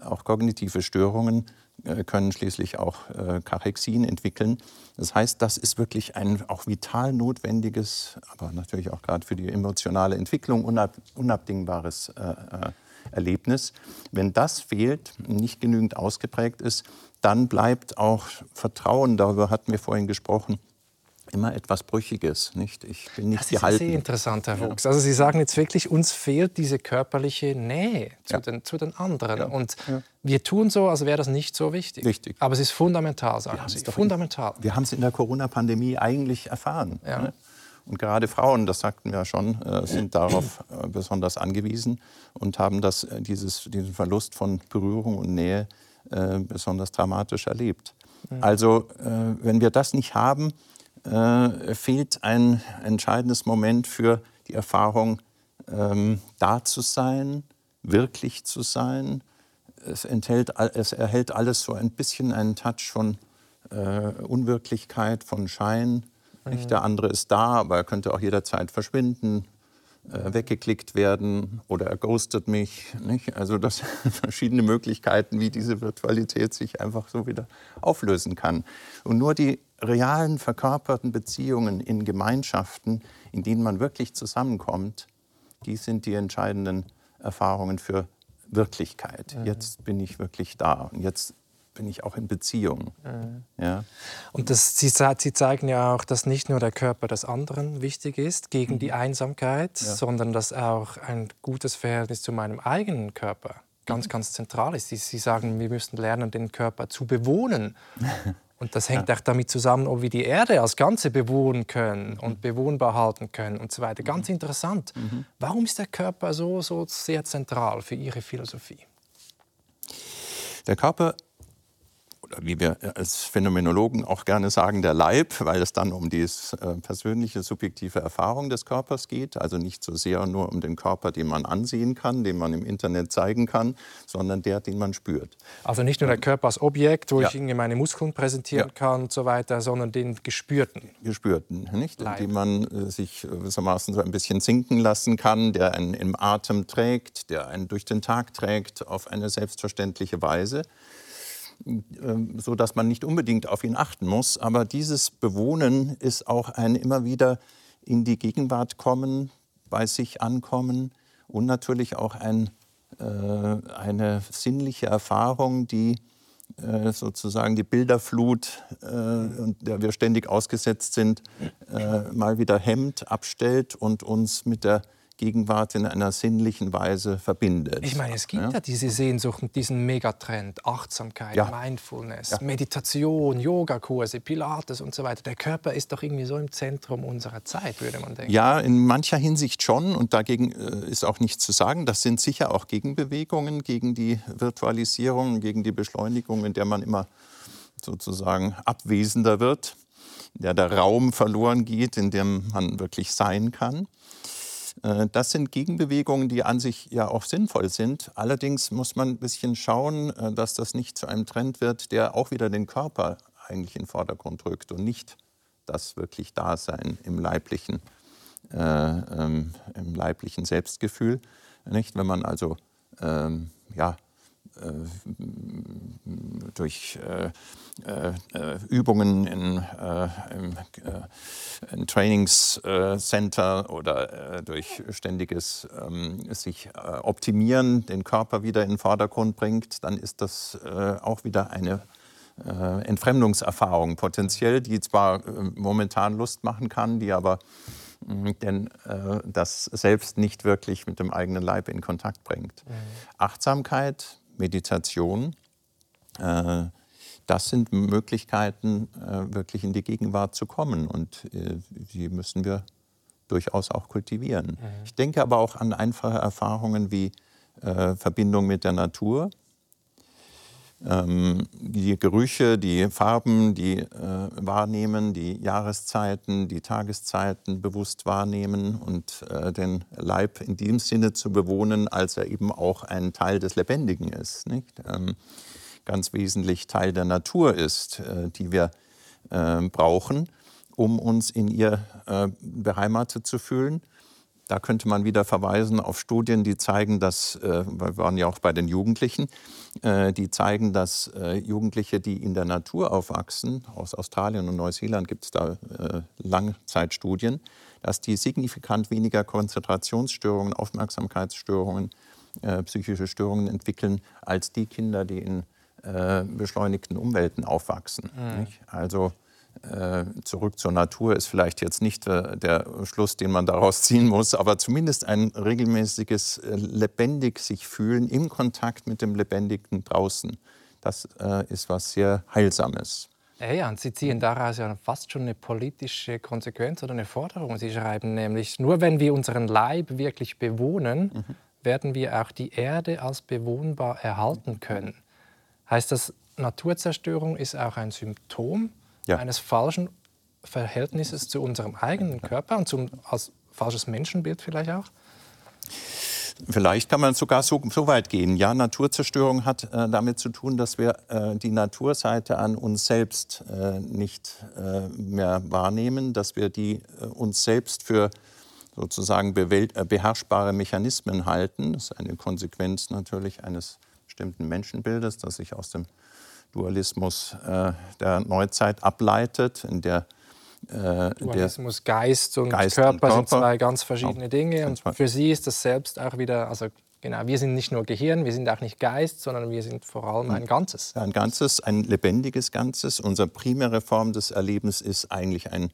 Speaker 2: auch kognitive Störungen, äh, können schließlich auch Karexin entwickeln. Das heißt, das ist wirklich ein auch vital notwendiges, aber natürlich auch gerade für die emotionale Entwicklung unab, unabdingbares äh Erlebnis. Wenn das fehlt, nicht genügend ausgeprägt ist, dann bleibt auch Vertrauen, darüber hatten wir vorhin gesprochen, immer etwas Brüchiges. Nicht? Ich bin nicht
Speaker 1: das
Speaker 2: gehalten.
Speaker 1: Das ist sehr interessant, Herr Fuchs. Ja. Also Sie sagen jetzt wirklich, uns fehlt diese körperliche Nähe zu, ja. den, zu den anderen. Ja. Und wir tun so, als wäre das nicht so wichtig.
Speaker 2: Richtig.
Speaker 1: Aber es ist fundamental, sagen Sie. Fundamental.
Speaker 2: wir haben es in der Corona-Pandemie eigentlich erfahren. Ne? Und gerade Frauen, das sagten wir ja schon, äh, sind darauf äh, besonders angewiesen und haben das, äh, dieses, diesen Verlust von Berührung und Nähe besonders dramatisch erlebt. Also wenn wir das nicht haben, fehlt ein entscheidendes Moment für die Erfahrung, ähm, da zu sein, wirklich zu sein. Es, enthält, es erhält alles so ein bisschen einen Touch von Unwirklichkeit, von Schein nicht? Der andere ist da, aber er könnte auch jederzeit verschwinden, äh, weggeklickt werden oder er ghostet mich. Nicht? Also das sind verschiedene Möglichkeiten, wie diese Virtualität sich einfach so wieder auflösen kann. Und nur die realen verkörperten Beziehungen in Gemeinschaften, in denen man wirklich zusammenkommt, die sind die entscheidenden Erfahrungen für Wirklichkeit. Jetzt bin ich wirklich da und jetzt bin ich auch in Beziehung. Mhm. Ja.
Speaker 1: Und das, Sie, Sie, zeigen ja auch, dass nicht nur der Körper des anderen wichtig ist gegen mhm. die Einsamkeit, ja. sondern dass auch ein gutes Verhältnis zu meinem eigenen Körper ganz, mhm. ganz zentral ist. Sie, Sie sagen, wir müssen lernen, den Körper zu bewohnen. Und das hängt ja. auch damit zusammen, ob wir die Erde als Ganze bewohnen können mhm. und bewohnbar halten können und so weiter. Ganz mhm. interessant. Mhm. Warum ist der Körper so, so sehr zentral für Ihre Philosophie?
Speaker 2: Der Körper wie wir als Phänomenologen auch gerne sagen, der Leib, weil es dann um die äh, persönliche, subjektive Erfahrung des Körpers geht. Also nicht so sehr nur um den Körper, den man ansehen kann, den man im Internet zeigen kann, sondern der, den man spürt.
Speaker 1: Also nicht nur der Körper als Objekt, wo ja. ich irgendwie meine Muskeln präsentieren ja. kann und so weiter, sondern den gespürten.
Speaker 2: Gespürten, nicht? Leib. Den man äh, sich gewissermaßen so ein bisschen sinken lassen kann, der einen im Atem trägt, der einen durch den Tag trägt, auf eine selbstverständliche Weise. Ähm, so dass man nicht unbedingt auf ihn achten muss. Aber dieses Bewohnen ist auch ein immer wieder in die Gegenwart kommen, bei sich ankommen und natürlich auch ein, äh, eine sinnliche Erfahrung, die äh, sozusagen die Bilderflut, äh, der wir ständig ausgesetzt sind, äh, mal wieder hemmt, abstellt und uns mit der Gegenwart in einer sinnlichen Weise verbindet.
Speaker 1: Ich meine, es gibt ja, ja diese Sehnsucht und diesen Megatrend, Achtsamkeit, ja. Mindfulness, ja. Meditation, Yogakurse, Pilates und so weiter. Der Körper ist doch irgendwie so im Zentrum unserer Zeit, würde man denken.
Speaker 2: Ja, in mancher Hinsicht schon und dagegen äh, ist auch nichts zu sagen. Das sind sicher auch Gegenbewegungen gegen die Virtualisierung, gegen die Beschleunigung, in der man immer sozusagen abwesender wird, in der der Raum verloren geht, in dem man wirklich sein kann. Äh, das sind Gegenbewegungen, die an sich ja auch sinnvoll sind. Allerdings muss man ein bisschen schauen, äh, dass das nicht zu einem Trend wird, der auch wieder den Körper eigentlich in den Vordergrund rückt und nicht das wirklich Dasein im leiblichen, äh, ähm, im leiblichen Selbstgefühl. Nicht? Wenn man also ähm, ja, durch äh, äh, Übungen in, im, im Trainingscenter oder durch ständiges ähm, sich optimieren den Körper wieder in den Vordergrund bringt, dann ist das auch wieder eine Entfremdungserfahrung potenziell, die zwar momentan Lust machen kann, die aber mm, denn äh, das selbst nicht wirklich mit dem eigenen Leib in Kontakt bringt. Mhm. Achtsamkeit Meditation. Äh, das sind Möglichkeiten, äh, wirklich in die Gegenwart zu kommen. Und äh, die müssen wir durchaus auch kultivieren. Mhm. Ich denke aber auch an einfache Erfahrungen wie Verbindung mit der Natur, ähm, die Gerüche, die Farben, die äh, wahrnehmen, die Jahreszeiten, die Tageszeiten bewusst wahrnehmen und äh, den Leib in dem Sinne zu bewohnen, als er eben auch ein Teil des Lebendigen ist. Ähm, ganz wesentlich Teil der Natur ist, äh, die wir äh, brauchen, um uns in ihr äh, beheimatet zu fühlen da könnte man wieder verweisen auf Studien, die zeigen, dass, äh, wir waren ja auch bei den Jugendlichen, äh, die zeigen, dass äh, Jugendliche, die in der Natur aufwachsen, aus Australien und Neuseeland gibt es da Langzeitstudien, dass die signifikant weniger Konzentrationsstörungen, Aufmerksamkeitsstörungen, psychische Störungen entwickeln, als die Kinder, die in beschleunigten Umwelten aufwachsen. Mhm. Also zurück zur Natur ist vielleicht jetzt nicht äh, der Schluss, den man daraus ziehen muss, aber zumindest ein regelmäßiges äh, lebendig sich fühlen im Kontakt mit dem Lebendigen draußen. Das ist was sehr Heilsames.
Speaker 1: Ja, und Sie ziehen daraus ja fast schon eine politische Konsequenz oder eine Forderung. Sie schreiben nämlich, nur wenn wir unseren Leib wirklich bewohnen, mhm. werden wir auch die Erde als bewohnbar erhalten können. Heißt das, Naturzerstörung ist auch ein Symptom ja. eines falschen Verhältnisses zu unserem eigenen Körper und zum, als falsches Menschenbild vielleicht auch?
Speaker 2: Vielleicht kann man sogar so, so weit gehen. Ja, Naturzerstörung hat äh, damit zu tun, dass wir äh, die Naturseite an uns selbst äh, nicht äh, mehr wahrnehmen, dass wir die äh, uns selbst für sozusagen äh, beherrschbare Mechanismen halten. Das ist eine Konsequenz natürlich eines bestimmten Menschenbildes, das sich aus dem Dualismus äh, der Neuzeit ableitet, in der
Speaker 1: äh, Dualismus Geist und Geist Körper, und Körper, sind zwei ganz verschiedene Dinge. Und für sie ist das selbst auch wieder, also genau, wir sind nicht nur Gehirn, wir sind auch nicht Geist, sondern wir sind vor allem ein Ganzes.
Speaker 2: Ein Ganzes, ein lebendiges Ganzes. Unsere primäre Form des Erlebens ist eigentlich ein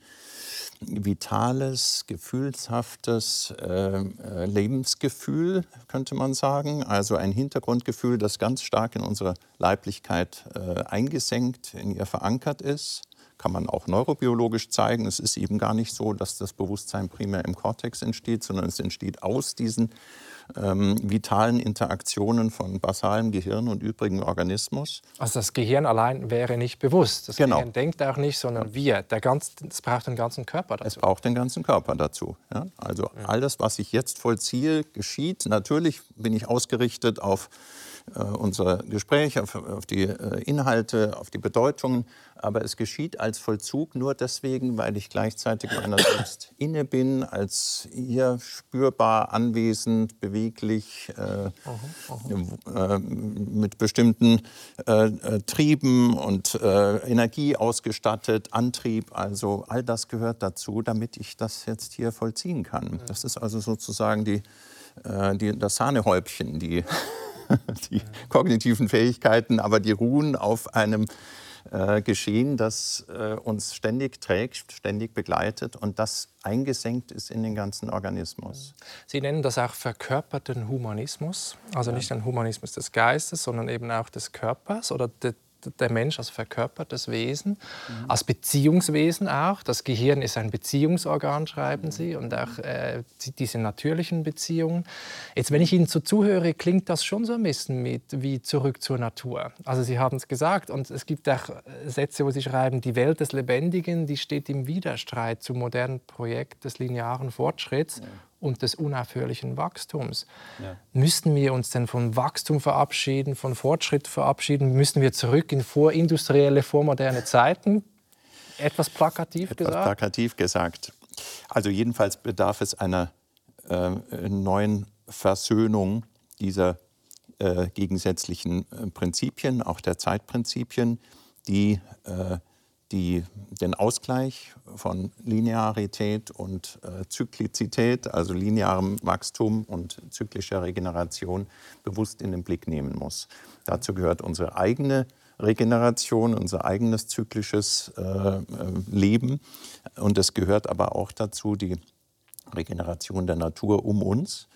Speaker 2: vitales, gefühlshaftes äh, äh, Lebensgefühl, könnte man sagen. Also ein Hintergrundgefühl, das ganz stark in unsere Leiblichkeit äh, eingesenkt, in ihr verankert ist. Kann man auch neurobiologisch zeigen. Es ist eben gar nicht so, dass das Bewusstsein primär im Kortex entsteht, sondern es entsteht aus diesen ähm, vitalen Interaktionen von basalem Gehirn und übrigem Organismus.
Speaker 1: Also das Gehirn allein wäre nicht bewusst. Das genau. Gehirn denkt auch nicht, sondern wir. Der ganz, es braucht den ganzen Körper dazu.
Speaker 2: Es braucht den ganzen Körper dazu. Ja? Also ja. alles, was ich jetzt vollziehe, geschieht. Natürlich bin ich ausgerichtet auf äh, unser Gespräch, auf, auf die äh, Inhalte, auf die Bedeutungen. Aber es geschieht als Vollzug nur deswegen, weil ich gleichzeitig meiner selbst inne bin, als hier spürbar, anwesend, beweglich, äh, äh, mit bestimmten äh, äh Trieben und Energie ausgestattet, Antrieb. Also all das gehört dazu, damit ich das jetzt hier vollziehen kann. Das ist also sozusagen die, die, das Sahnehäubchen, die die kognitiven Fähigkeiten, aber die ruhen auf einem äh, Geschehen, das äh, uns ständig trägt, ständig begleitet und das eingesenkt ist in den ganzen Organismus.
Speaker 1: Sie nennen das auch verkörperten Humanismus, also nicht ein Humanismus des Geistes, sondern eben auch des Körpers oder de, der Mensch als verkörpertes Wesen, mhm. als Beziehungswesen auch. Das Gehirn ist ein Beziehungsorgan, schreiben mhm. Sie, und auch äh, diese natürlichen Beziehungen. Jetzt, wenn ich Ihnen so zuhöre, klingt das schon so ein bisschen mit wie zurück zur Natur. Also Sie haben es gesagt und es gibt auch Sätze, wo Sie schreiben, die Welt des Lebendigen, die steht im Widerstreit zum modernen Projekt des linearen Fortschritts. Ja und des unaufhörlichen Wachstums. Ja. Müssten wir uns denn von Wachstum verabschieden, von Fortschritt verabschieden? Müssen wir zurück in vorindustrielle, vormoderne Zeiten? Etwas plakativ
Speaker 2: Etwas
Speaker 1: gesagt?
Speaker 2: plakativ gesagt. Also jedenfalls bedarf es einer äh, neuen Versöhnung dieser äh, gegensätzlichen äh, Prinzipien, auch der Zeitprinzipien, die äh, die, den Ausgleich von Linearität und äh, Zyklizität, also linearem Wachstum und zyklischer Regeneration, bewusst in den Blick nehmen muss. Dazu gehört unsere eigene Regeneration, unser eigenes zyklisches äh, äh Leben. Und es gehört aber auch dazu die Regeneration der Natur um uns,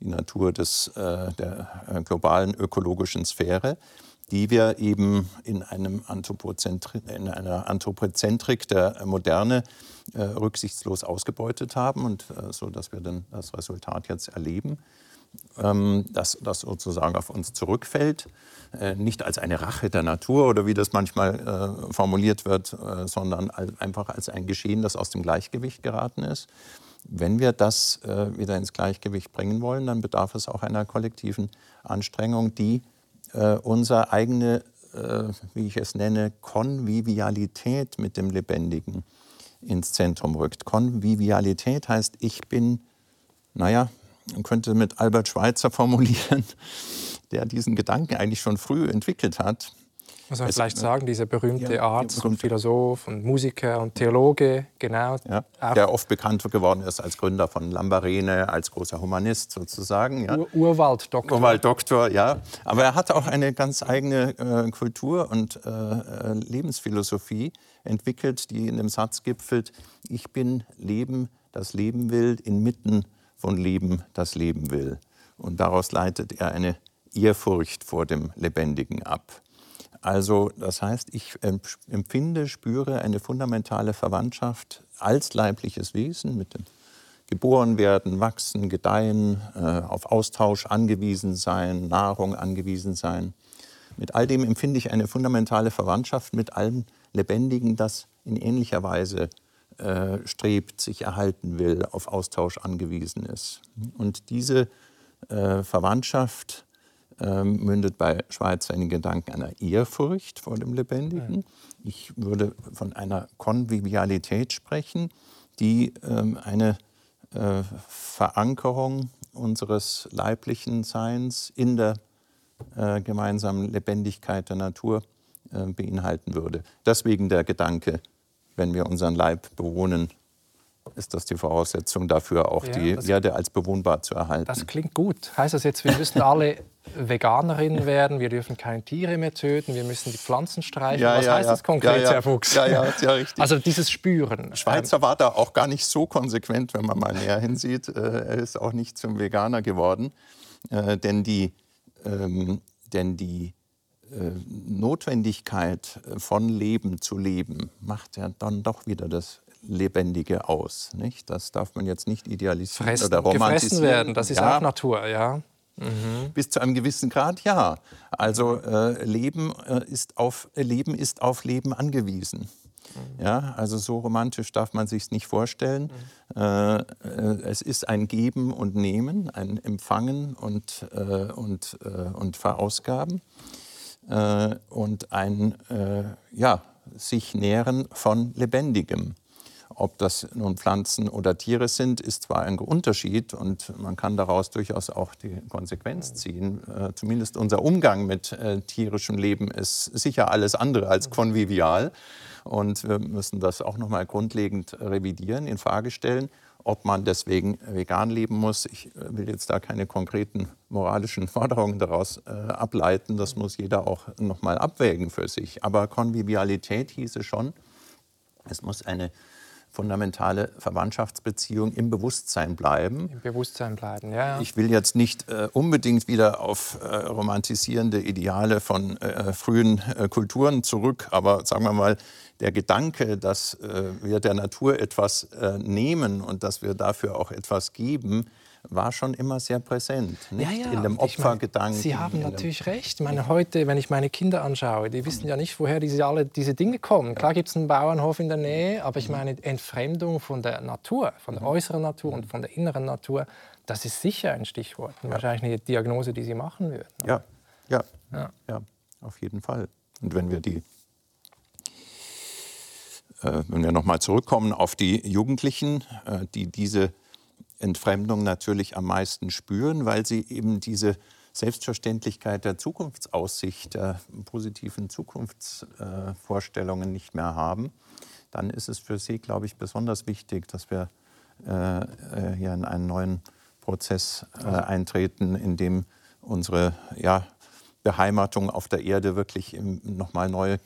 Speaker 2: die Natur des, äh, der äh, globalen ökologischen Sphäre die wir eben in, einem in einer Anthropozentrik der Moderne äh, rücksichtslos ausgebeutet haben und äh, so, dass wir dann das Resultat jetzt erleben, ähm, dass das sozusagen auf uns zurückfällt, äh, nicht als eine Rache der Natur oder wie das manchmal äh, formuliert wird, äh, sondern als, einfach als ein Geschehen, das aus dem Gleichgewicht geraten ist. Wenn wir das äh, wieder ins Gleichgewicht bringen wollen, dann bedarf es auch einer kollektiven Anstrengung, die äh, unsere eigene, äh, wie ich es nenne, Konvivialität mit dem Lebendigen ins Zentrum rückt. Konvivialität heißt, ich bin, naja, man könnte mit Albert Schweitzer formulieren, der diesen Gedanken eigentlich schon früh entwickelt hat.
Speaker 1: Muss man vielleicht sagen, dieser berühmte ja, Arzt und Philosoph und Musiker und Theologe, genau.
Speaker 2: Ja, der oft bekannt geworden ist als Gründer von Lambarene, als großer Humanist sozusagen. Ja.
Speaker 1: Ur Urwalddoktor.
Speaker 2: Urwalddoktor, ja. Aber er hatte auch eine ganz eigene äh, Kultur und äh, äh, Lebensphilosophie entwickelt, die in dem Satz gipfelt, ich bin Leben, das Leben will, inmitten von Leben, das Leben will. Und daraus leitet er eine Ehrfurcht vor dem Lebendigen ab. Also das heißt, ich empfinde, spüre eine fundamentale Verwandtschaft als leibliches Wesen mit dem Geborenwerden, Wachsen, Gedeihen, äh, auf Austausch angewiesen sein, Nahrung angewiesen sein. Mit all dem empfinde ich eine fundamentale Verwandtschaft mit allem Lebendigen, das in ähnlicher Weise äh, strebt, sich erhalten will, auf Austausch angewiesen ist. Und diese äh, Verwandtschaft ähm, mündet bei Schweizer in den Gedanken einer Ehrfurcht vor dem Lebendigen. Ich würde von einer Konvivialität sprechen, die ähm, eine äh, Verankerung unseres leiblichen Seins in der äh, gemeinsamen Lebendigkeit der Natur äh, beinhalten würde. Deswegen der Gedanke, wenn wir unseren Leib bewohnen, ist das die Voraussetzung dafür, auch ja, die Erde als bewohnbar zu erhalten.
Speaker 1: Das klingt gut. Heißt das jetzt, wir müssen alle Veganerinnen werden, wir dürfen keine Tiere mehr töten, wir müssen die Pflanzen streichen? Ja, Was ja, heißt das konkret, Herr Fuchs?
Speaker 2: Ja, ja, ja, richtig.
Speaker 1: Also dieses Spüren.
Speaker 2: Schweizer war da auch gar nicht so konsequent, wenn man mal näher hinsieht. Äh, er ist auch nicht zum Veganer geworden, äh, denn die, ähm, denn die äh, Notwendigkeit von Leben zu leben macht ja dann doch wieder das Lebendige aus. Nicht? Das darf man jetzt nicht idealisieren
Speaker 1: Fressen,
Speaker 2: oder romantisieren.
Speaker 1: Gefressen werden, das ist ja. auch Natur, ja.
Speaker 2: Mhm. Bis zu einem gewissen Grad, ja. Also äh, Leben, äh, ist auf, Leben ist auf Leben angewiesen. Mhm. Ja, also so romantisch darf man sich nicht vorstellen. Mhm. Äh, äh, es ist ein Geben und Nehmen, ein Empfangen und, äh, und, äh, und Verausgaben und ein ja, sich nähren von Lebendigem. Ob das nun Pflanzen oder Tiere sind, ist zwar ein Unterschied und man kann daraus durchaus auch die Konsequenz ziehen. Äh, zumindest unser Umgang mit äh, tierischem Leben ist sicher alles andere als konvivial. Und wir müssen das auch noch mal grundlegend revidieren, in Frage stellen, ob man deswegen vegan leben muss. Ich äh, will jetzt da keine konkreten moralischen Forderungen daraus äh, ableiten. Das muss jeder auch noch mal abwägen für sich. Aber Konvivialität hieße schon, es muss eine fundamentale Verwandtschaftsbeziehung im Bewusstsein bleiben.
Speaker 1: Im Bewusstsein bleiben, ja.
Speaker 2: Ich will jetzt nicht äh, unbedingt wieder auf äh, romantisierende Ideale von äh, frühen äh, Kulturen zurück, aber sagen wir mal, der Gedanke, dass äh, wir der Natur etwas äh, nehmen und dass wir dafür auch etwas geben, war schon immer sehr präsent. Nicht? Ja, ja. In dem Opfergedanken.
Speaker 1: Sie haben natürlich recht. Ich meine, heute, wenn ich meine Kinder anschaue, die wissen ja nicht, woher diese, alle diese Dinge kommen. Klar gibt es einen Bauernhof in der Nähe, aber ich mhm. meine, Entfremdung von der Natur, von der mhm. äußeren Natur und von der inneren Natur, das ist sicher ein Stichwort. Und wahrscheinlich eine Diagnose, die Sie machen würden.
Speaker 2: Ja, ja, ja, ja auf jeden Fall. Und wenn wir die äh, wenn wir nochmal zurückkommen auf die Jugendlichen, äh, die diese Entfremdung natürlich am meisten spüren, weil sie eben diese Selbstverständlichkeit der Zukunftsaussicht, der positiven Zukunftsvorstellungen nicht mehr haben, dann ist es für sie, glaube ich, besonders wichtig, dass wir äh, äh, hier in einen neuen Prozess äh, eintreten, in dem unsere ja, Beheimatung auf der Erde wirklich nochmal neu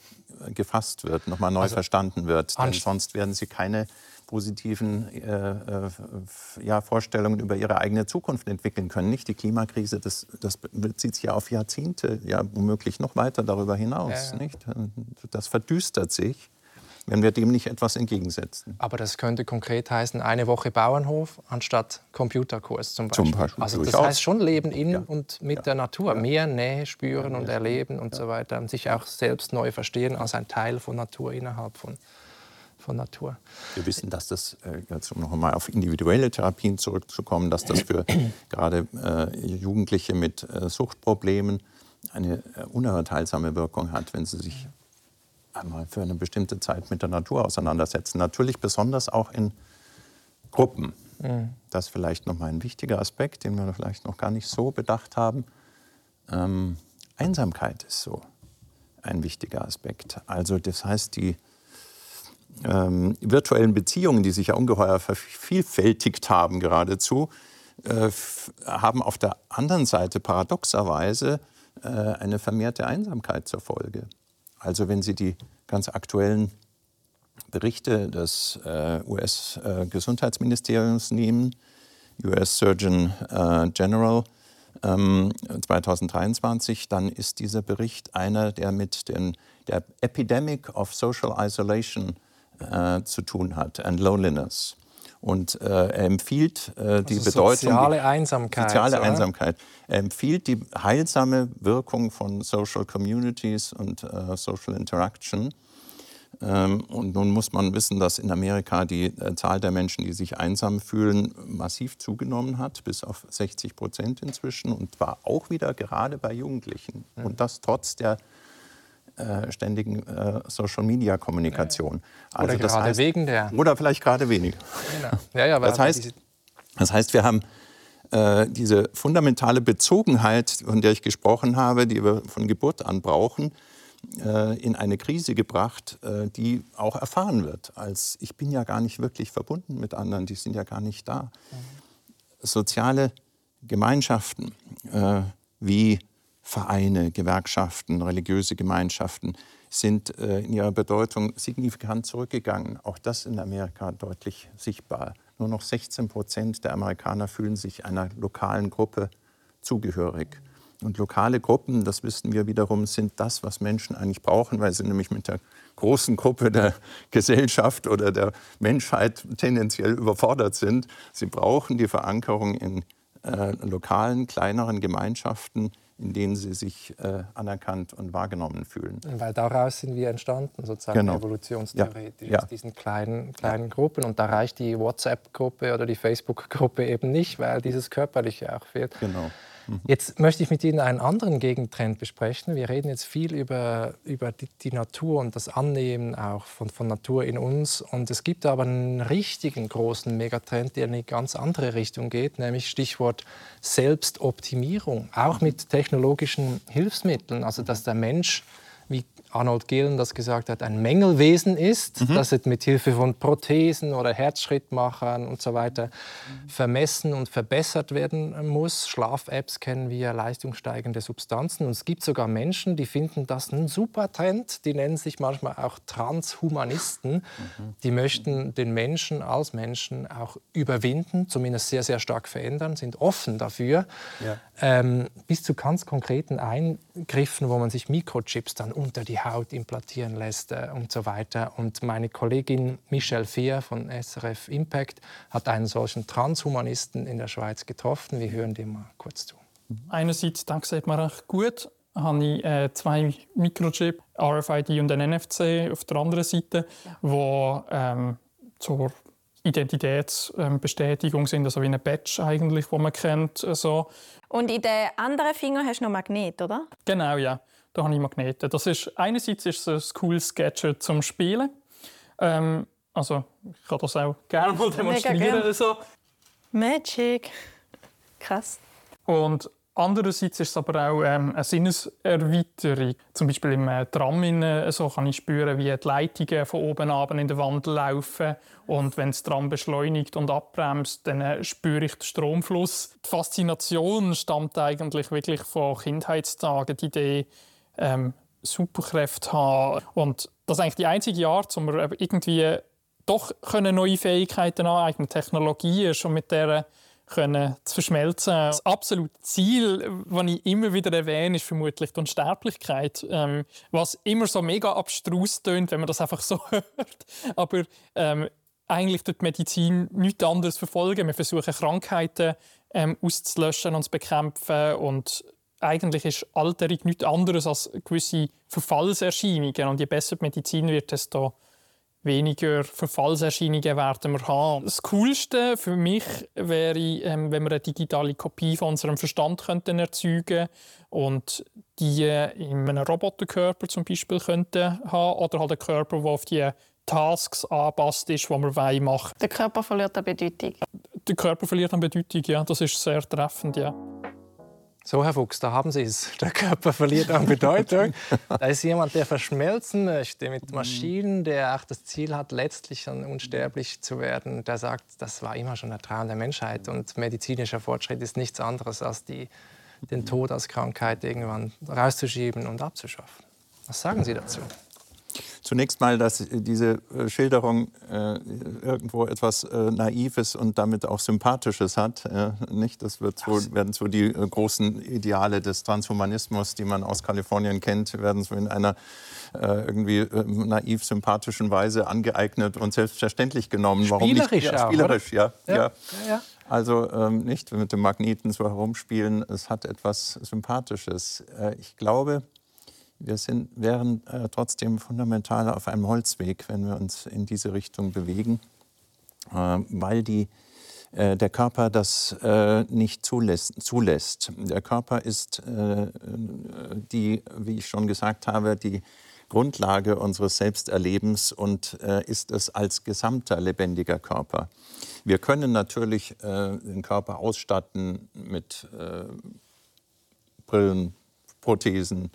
Speaker 2: gefasst wird, nochmal neu also, verstanden wird. Denn sonst werden sie keine positiven äh, äh, ja, Vorstellungen über ihre eigene Zukunft entwickeln können. Nicht die Klimakrise, das, das bezieht sich ja auf Jahrzehnte, ja womöglich noch weiter darüber hinaus. Ja. Nicht? Das verdüstert sich wenn wir dem nicht etwas entgegensetzen.
Speaker 1: Aber das könnte konkret heißen, eine Woche Bauernhof anstatt Computerkurs zum Beispiel.
Speaker 2: Zum Beispiel
Speaker 1: also das heißt schon Leben in ja. und mit ja. der Natur, ja. mehr Nähe spüren und erleben und so weiter und sich auch selbst neu verstehen als ein Teil von Natur innerhalb von von Natur.
Speaker 2: Wir wissen, dass das, äh, jetzt um noch einmal auf individuelle Therapien zurückzukommen, dass das für gerade äh, Jugendliche mit äh, Suchtproblemen eine unerhört heilsame Wirkung hat, wenn sie sich einmal für eine bestimmte Zeit mit der Natur auseinandersetzen. Natürlich besonders auch in Gruppen. Mhm. Das ist vielleicht noch mal ein wichtiger Aspekt, den wir vielleicht noch gar nicht so bedacht haben. Ähm, Einsamkeit ist so ein wichtiger Aspekt. Also das heißt, die ähm, virtuellen Beziehungen, die sich ja ungeheuer vervielfältigt haben geradezu, äh, haben auf der anderen Seite paradoxerweise äh, eine vermehrte Einsamkeit zur Folge. Also wenn Sie die ganz aktuellen Berichte des äh, US-Gesundheitsministeriums nehmen, US Surgeon äh, General, 2023, ähm, dann ist dieser Bericht einer, der mit den, der Epidemic of Social Isolation äh, zu tun hat and Loneliness. Und äh, er empfiehlt äh, die also Bedeutung.
Speaker 1: Soziale Einsamkeit.
Speaker 2: Soziale oder? Einsamkeit. Er empfiehlt die heilsame Wirkung von Social Communities und äh, Social Interaction. Ähm, und nun muss man wissen, dass in Amerika die äh, Zahl der Menschen, die sich einsam fühlen, massiv zugenommen hat, bis auf 60 Prozent inzwischen. Und zwar auch wieder gerade bei Jugendlichen. Mhm. Und das trotz der äh, ständigen äh, Social-Media-Kommunikation.
Speaker 1: Also oder gerade heißt, wegen der.
Speaker 2: Oder vielleicht gerade weniger. Genau. Ja, ja, das, heißt, das heißt, wir haben äh, diese fundamentale Bezogenheit, von der ich gesprochen habe, die wir von Geburt an brauchen, äh, in eine Krise gebracht, äh, die auch erfahren wird. Als ich bin ja gar nicht wirklich verbunden mit anderen, die sind ja gar nicht da. Mhm. Soziale Gemeinschaften wie Vereine, Gewerkschaften, religiöse Gemeinschaften sind äh, in ihrer Bedeutung signifikant zurückgegangen. Auch das in Amerika deutlich sichtbar. Nur noch 16 Prozent der Amerikaner fühlen sich einer lokalen Gruppe zugehörig. Und lokale Gruppen, das wissen wir wiederum, sind das, was Menschen eigentlich brauchen, weil sie nämlich mit der großen Gruppe der Gesellschaft oder der Menschheit tendenziell überfordert sind. Sie brauchen die Verankerung in äh, lokalen, kleineren Gemeinschaften, in denen sie sich äh, anerkannt und wahrgenommen fühlen.
Speaker 1: Weil daraus sind wir entstanden, sozusagen genau. evolutionstheoretisch, ja. aus diesen kleinen, kleinen ja. Gruppen. Und da reicht die WhatsApp-Gruppe oder die Facebook-Gruppe eben nicht, weil dieses Körperliche auch fehlt.
Speaker 2: Genau.
Speaker 1: Jetzt möchte ich mit Ihnen einen anderen Gegentrend besprechen. Wir reden jetzt viel über, über die, die Natur und das Annehmen auch von, von Natur in uns. Und es gibt aber einen richtigen großen Megatrend, der in eine ganz andere Richtung geht, nämlich Stichwort Selbstoptimierung, auch mit technologischen Hilfsmitteln. Also dass der Mensch Arnold Gillen das gesagt hat, ein Mängelwesen ist, mhm. das mit Hilfe von Prothesen oder Herzschrittmachern und so weiter vermessen und verbessert werden muss. Schlaf-Apps kennen wir, leistungssteigende Substanzen. Und es gibt sogar Menschen, die finden das ein super Trend. Die nennen sich manchmal auch Transhumanisten. Mhm. Die möchten den Menschen als Menschen auch überwinden, zumindest sehr, sehr stark verändern, sind offen dafür. Ja. Ähm, bis zu ganz konkreten Eingriffen, wo man sich Mikrochips dann unter die Haut implantieren lässt äh, und so weiter. Und meine Kollegin Michelle Fehr von SRF Impact hat einen solchen Transhumanisten in der Schweiz getroffen. Wir hören dem mal kurz zu.
Speaker 8: Einerseits, danke, sagt man recht gut, habe ich äh, zwei Mikrochip, RFID und ein NFC auf der anderen Seite, ja. wo ähm, zur Identitätsbestätigung sind, also wie ein Badge eigentlich, wo man kennt. So. Also.
Speaker 9: Und in den anderen Fingern hast du noch Magnet, oder?
Speaker 8: Genau, ja da habe ich Magnete. Das ist, einerseits ist es ein cooles Gadget zum Spielen. Ähm, also ich kann das auch gerne mal demonstrieren. So.
Speaker 9: Magic. Krass.
Speaker 8: Und andererseits ist es aber auch ähm, eine Sinneserweiterung. Zum Beispiel im äh, Tram in, so kann ich spüren, wie die Leitungen von oben ab in der Wand laufen. Und wenn das Tram beschleunigt und abbremst, dann äh, spüre ich den Stromfluss. Die Faszination stammt eigentlich wirklich von Kindheitstagen. Die Idee, ähm, Superkräfte haben. Und das ist eigentlich die einzige Art, um irgendwie doch neue Fähigkeiten aneignen, Technologien schon mit der können zu verschmelzen. Das absolute Ziel, das ich immer wieder erwähne, ist vermutlich die Unsterblichkeit. Ähm, was immer so mega abstrus tönt, wenn man das einfach so hört. Aber ähm, eigentlich tut die Medizin nichts anderes verfolgen. Wir versuchen Krankheiten ähm, auszulöschen und zu bekämpfen und eigentlich ist Alterung nichts anderes als gewisse Verfallserscheinungen. Und je besser die Medizin wird, desto weniger Verfallserscheinungen werden wir haben. Das Coolste für mich wäre, ähm, wenn wir eine digitale Kopie von unserem Verstand könnten erzeugen und die in einem Roboterkörper zum Beispiel könnten haben oder halt einen Körper, der auf die Tasks anpasst ist, die wir machen
Speaker 9: Der Körper verliert an Bedeutung.
Speaker 8: Der Körper verliert an Bedeutung, ja. Das ist sehr treffend, ja.
Speaker 1: So, Herr Fuchs, da haben Sie es. Der Körper verliert an Bedeutung. da ist jemand, der verschmelzen möchte mit Maschinen, der auch das Ziel hat, letztlich unsterblich zu werden. Der sagt, das war immer schon der Traum der Menschheit und medizinischer Fortschritt ist nichts anderes als die, den Tod als Krankheit irgendwann rauszuschieben und abzuschaffen. Was sagen Sie dazu?
Speaker 2: Zunächst mal, dass diese äh, Schilderung äh, irgendwo etwas äh, Naives und damit auch Sympathisches hat. Äh, nicht? Das wird so, werden so die äh, großen Ideale des Transhumanismus, die man aus Kalifornien kennt, werden so in einer äh, irgendwie naiv sympathischen Weise angeeignet und selbstverständlich genommen.
Speaker 1: Warum spielerisch, nicht? Ja,
Speaker 2: spielerisch, ja. ja. ja. ja. Also ähm, nicht mit dem Magneten so herumspielen, es hat etwas Sympathisches. ich glaube, wir sind, wären äh, trotzdem fundamental auf einem Holzweg, wenn wir uns in diese Richtung bewegen, äh, weil die, äh, der Körper das äh, nicht zulässt, zulässt. Der Körper ist, äh, die, wie ich schon gesagt habe, die Grundlage unseres Selbsterlebens und äh, ist es als gesamter lebendiger Körper. Wir können natürlich den Körper ausstatten mit Brillen, Prothesen,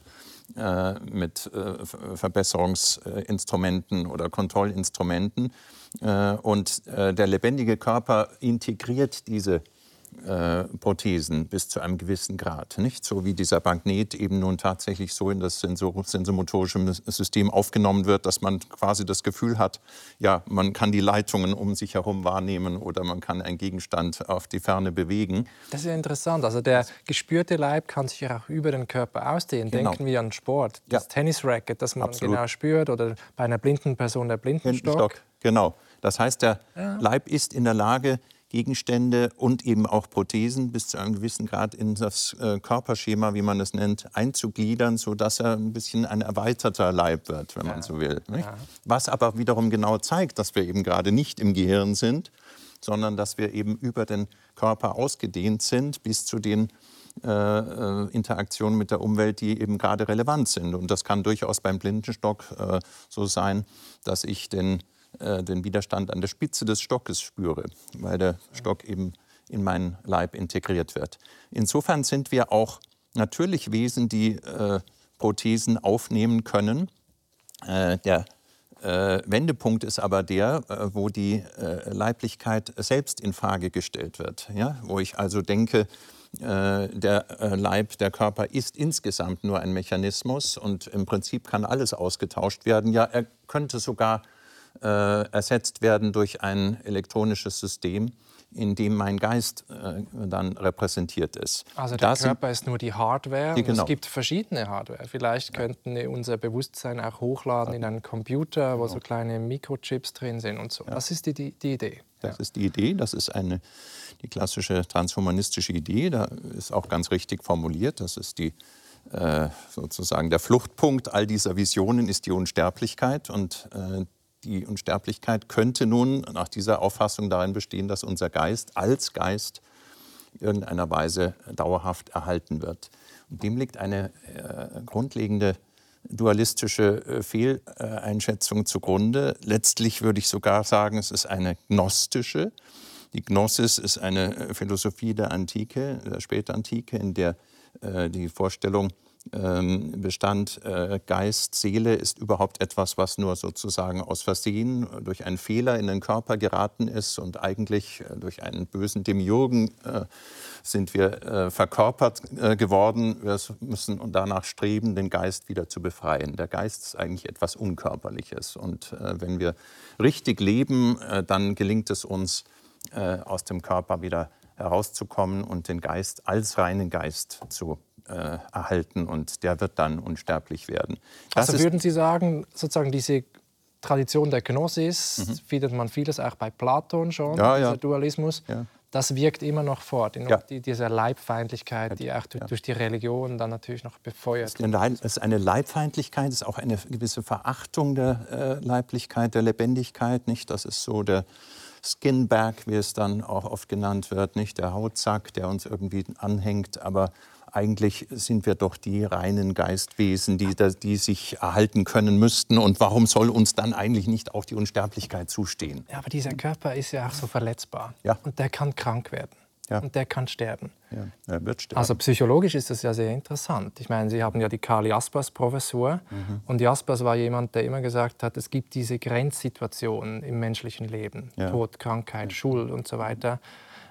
Speaker 2: mit äh, Verbesserungsinstrumenten oder Kontrollinstrumenten. Äh, und der lebendige Körper integriert diese äh, Prothesen bis zu einem gewissen Grad. Nicht? So wie dieser Magnet eben nun tatsächlich so in das Sensor sensomotorische System aufgenommen wird, dass man quasi das Gefühl hat, ja, man kann die Leitungen um sich herum wahrnehmen oder man kann einen Gegenstand auf die Ferne bewegen.
Speaker 1: Das ist ja interessant. Also der gespürte Leib kann sich ja auch über den Körper ausdehnen. Genau. Denken wir an Sport. Das ja. Tennisracket, das man Absolut. genau spürt oder bei einer blinden Person der Blindenstock. Blindenstock.
Speaker 2: Genau. Das heißt, der ja. Leib ist in der Lage, Gegenstände und eben auch Prothesen bis zu einem gewissen Grad in das äh, Körperschema, wie man es nennt, einzugliedern, sodass er ein bisschen ein erweiterter Leib wird, wenn ja. man so will. Ja. Was aber wiederum genau zeigt, dass wir eben gerade nicht im Gehirn sind, sondern dass wir eben über den Körper ausgedehnt sind bis zu den äh, äh Interaktionen mit der Umwelt, die eben gerade relevant sind. Und das kann durchaus beim Blindenstock äh, so sein, dass ich den äh, den Widerstand an der Spitze des Stockes spüre, weil der Stock eben in meinen Leib integriert wird. Insofern sind wir auch natürlich Wesen, die äh, Prothesen aufnehmen können. Äh, der äh, Wendepunkt ist aber der, äh, wo die Leiblichkeit selbst in Frage gestellt wird. Ja? Wo ich also denke, der Leib, der Körper ist insgesamt nur ein Mechanismus und im Prinzip kann alles ausgetauscht werden. Ja, er könnte sogar ersetzt werden durch ein elektronisches System, in dem mein Geist äh, dann repräsentiert ist.
Speaker 1: Also der das Körper ist nur die Hardware. Die, genau. Es gibt verschiedene Hardware. Vielleicht könnten wir unser Bewusstsein auch hochladen in einen Computer, wo genau. so kleine Mikrochips drin sind und so. Ja. Das ist die, die, die Idee.
Speaker 2: Das ja. ist die Idee. Das ist eine, die klassische transhumanistische Idee. Da ist auch ganz richtig formuliert. Das ist die äh, sozusagen der Fluchtpunkt all dieser Visionen ist die Unsterblichkeit und äh, die Unsterblichkeit könnte nun nach dieser Auffassung darin bestehen, dass unser Geist als Geist in irgendeiner Weise dauerhaft erhalten wird. Und dem liegt eine äh, grundlegende dualistische äh, Fehleinschätzung zugrunde. Letztlich würde ich sogar sagen, es ist eine gnostische. Die Gnosis ist eine äh, Philosophie der Antike, der Spätantike, in der äh, die Vorstellung Bestand äh, Geist, Seele ist überhaupt etwas, was nur sozusagen aus Versehen durch einen Fehler in den Körper geraten ist und eigentlich äh, durch einen bösen Demiurgen äh, sind wir verkörpert geworden. Wir müssen danach streben, den Geist wieder zu befreien. Der Geist ist eigentlich etwas Unkörperliches und wenn wir richtig leben, dann gelingt es uns, aus dem Körper wieder herauszukommen und den Geist als reinen Geist zu äh, erhalten und der wird dann unsterblich werden.
Speaker 1: Das also würden Sie sagen, sozusagen diese Tradition der Gnosis, mhm. findet man vieles auch bei Platon schon, ja, dieser ja. Dualismus. Ja. Das wirkt immer noch fort, ja. die, diese Leibfeindlichkeit, die auch durch, durch, die Religion dann natürlich noch befeuert
Speaker 2: wird. Es ist eine Leibfeindlichkeit, es ist auch eine gewisse Verachtung der äh, Leiblichkeit, der Lebendigkeit. Nicht? Das ist so der Skinback, wie es dann auch oft genannt wird, nicht der Hautsack, der uns irgendwie anhängt, aber eigentlich sind wir doch die reinen Geistwesen, die, die sich erhalten können müssten. Und warum soll uns dann eigentlich nicht auch die Unsterblichkeit zustehen?
Speaker 1: Ja, aber dieser Körper ist ja auch so verletzbar. Ja. Und der kann krank werden. Ja. Und der kann sterben.
Speaker 2: Ja, er wird sterben.
Speaker 1: Also psychologisch ist das ja sehr interessant. Ich meine, Sie haben ja die Karl Jaspers Professur. Mhm. Und Jaspers war jemand, der immer gesagt hat, es gibt diese Grenzsituationen im menschlichen Leben. Ja. Tod, Krankheit, Schuld und so weiter.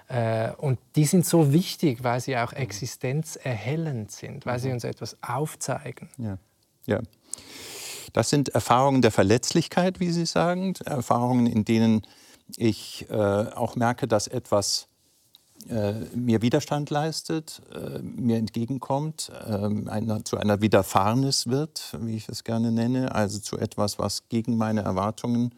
Speaker 1: Äh, und die sind so wichtig, weil sie auch existenzerhellend sind, weil sie uns etwas aufzeigen.
Speaker 2: Ja. ja. Das sind Erfahrungen der Verletzlichkeit, wie Sie sagen, Erfahrungen, in denen ich äh, auch merke, dass etwas äh, mir Widerstand leistet, äh, mir entgegenkommt, ähm, einer, zu einer Widerfahrnis wird, wie ich es gerne nenne, also zu etwas, was gegen meine Erwartungen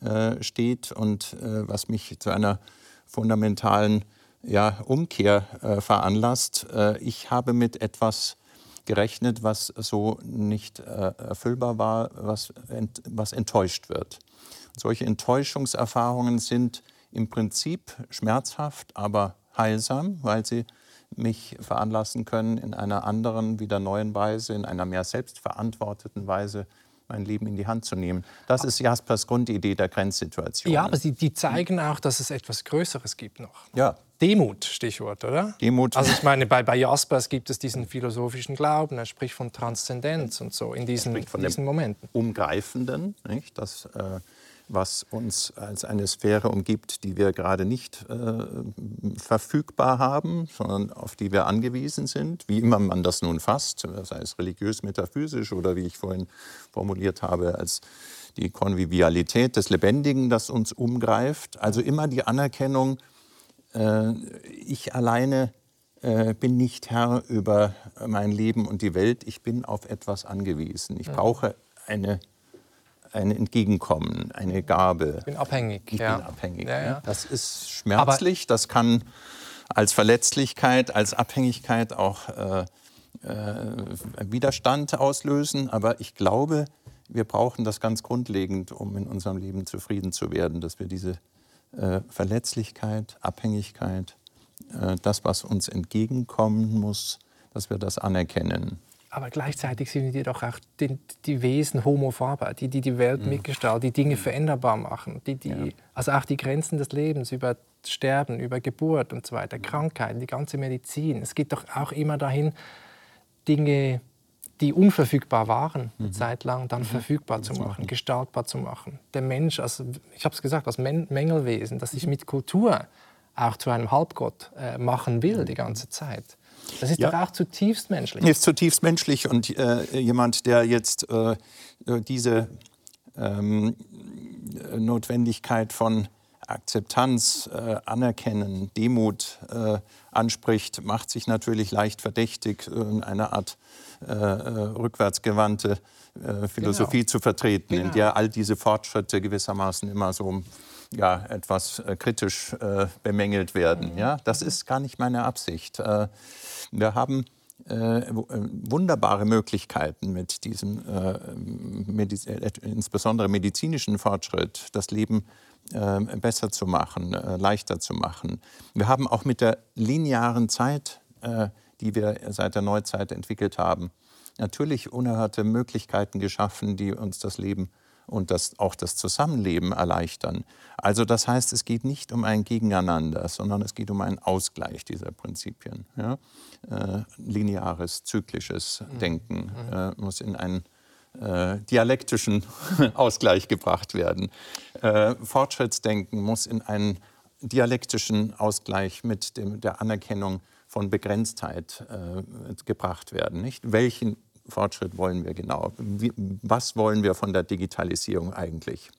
Speaker 2: äh, steht und äh, was mich zu einer fundamentalen ja, Umkehr äh, veranlasst. Äh, ich habe mit etwas gerechnet, was so nicht äh, erfüllbar war, was, ent, was enttäuscht wird. Solche Enttäuschungserfahrungen sind im Prinzip schmerzhaft, aber heilsam, weil sie mich veranlassen können, in einer anderen, wieder neuen Weise, in einer mehr selbstverantworteten Weise mein Leben in die Hand zu nehmen. Das ist Jaspers Grundidee der Grenzsituation.
Speaker 1: Ja, aber sie, die zeigen auch, dass es etwas Größeres gibt noch. Ja. Demut, Stichwort, oder?
Speaker 2: Demut.
Speaker 1: Also ich meine, bei, bei Jaspers gibt es diesen philosophischen Glauben, er spricht von Transzendenz und so in diesen,
Speaker 2: von
Speaker 1: diesen Momenten.
Speaker 2: Umgreifenden, nicht? Das, äh, was uns als eine Sphäre umgibt, die wir gerade nicht äh, verfügbar haben, sondern auf die wir angewiesen sind, wie immer man das nun fasst, sei es religiös, metaphysisch oder wie ich vorhin formuliert habe, als die Konvivialität des Lebendigen, das uns umgreift. Also immer die Anerkennung, äh, ich alleine äh, bin nicht Herr über mein Leben und die Welt, ich bin auf etwas angewiesen. Ich brauche eine ein Entgegenkommen, eine Gabe.
Speaker 1: Ich bin abhängig.
Speaker 2: Ich
Speaker 1: ja.
Speaker 2: bin abhängig.
Speaker 1: Ja, ja.
Speaker 2: Das ist schmerzlich, das kann als Verletzlichkeit, als Abhängigkeit auch äh, äh, Widerstand auslösen. Aber ich glaube, wir brauchen das ganz grundlegend, um in unserem Leben zufrieden zu werden, dass wir diese äh, Verletzlichkeit, Abhängigkeit, äh, das, was uns entgegenkommen muss, dass wir das anerkennen.
Speaker 1: Aber gleichzeitig sind wir doch auch die, die Wesen Homo faber, die die, die Welt mhm. mitgestalten, die Dinge veränderbar machen, die, die, ja. also auch die Grenzen des Lebens über Sterben, über Geburt und so weiter, Krankheiten, die ganze Medizin. Es geht doch auch immer dahin, Dinge, die unverfügbar waren, mhm. Zeit lang, dann mhm. verfügbar zu machen, gestaltbar zu machen. Der Mensch, also, ich habe es gesagt, als Mängelwesen, das sich mit Kultur auch zu einem Halbgott äh, machen will die ganze Zeit. Das ist ja. doch auch zutiefst menschlich.
Speaker 2: Ist zutiefst menschlich und äh, jemand, der jetzt äh, diese ähm, Notwendigkeit von Akzeptanz, äh, Anerkennen, Demut äh, anspricht, macht sich natürlich leicht verdächtig, in einer Art äh, rückwärtsgewandte Philosophie genau. zu vertreten, genau. in der all diese Fortschritte gewissermaßen immer so ja, etwas äh, kritisch äh, bemängelt werden. Ja? Das ist gar nicht meine Absicht. Äh, wir haben äh, äh, wunderbare Möglichkeiten mit diesem äh, Mediz insbesondere medizinischen Fortschritt, das Leben besser zu machen, leichter zu machen. Wir haben auch mit der linearen Zeit, die wir seit der Neuzeit entwickelt haben, natürlich unerhörte Möglichkeiten geschaffen, die uns das Leben und das, auch das Zusammenleben erleichtern. Also das heißt, es geht nicht um ein Gegeneinander, sondern es geht um einen Ausgleich dieser Prinzipien. Ja? Äh, lineares, zyklisches mhm. Denken mhm. äh, muss in einen äh, dialektischen Ausgleich gebracht werden. Äh, Fortschrittsdenken muss in einen dialektischen Ausgleich mit dem, der Anerkennung von Begrenztheit äh, gebracht werden. Nicht? Welchen Fortschritt wollen wir genau? Wie, was wollen wir von der Digitalisierung eigentlich?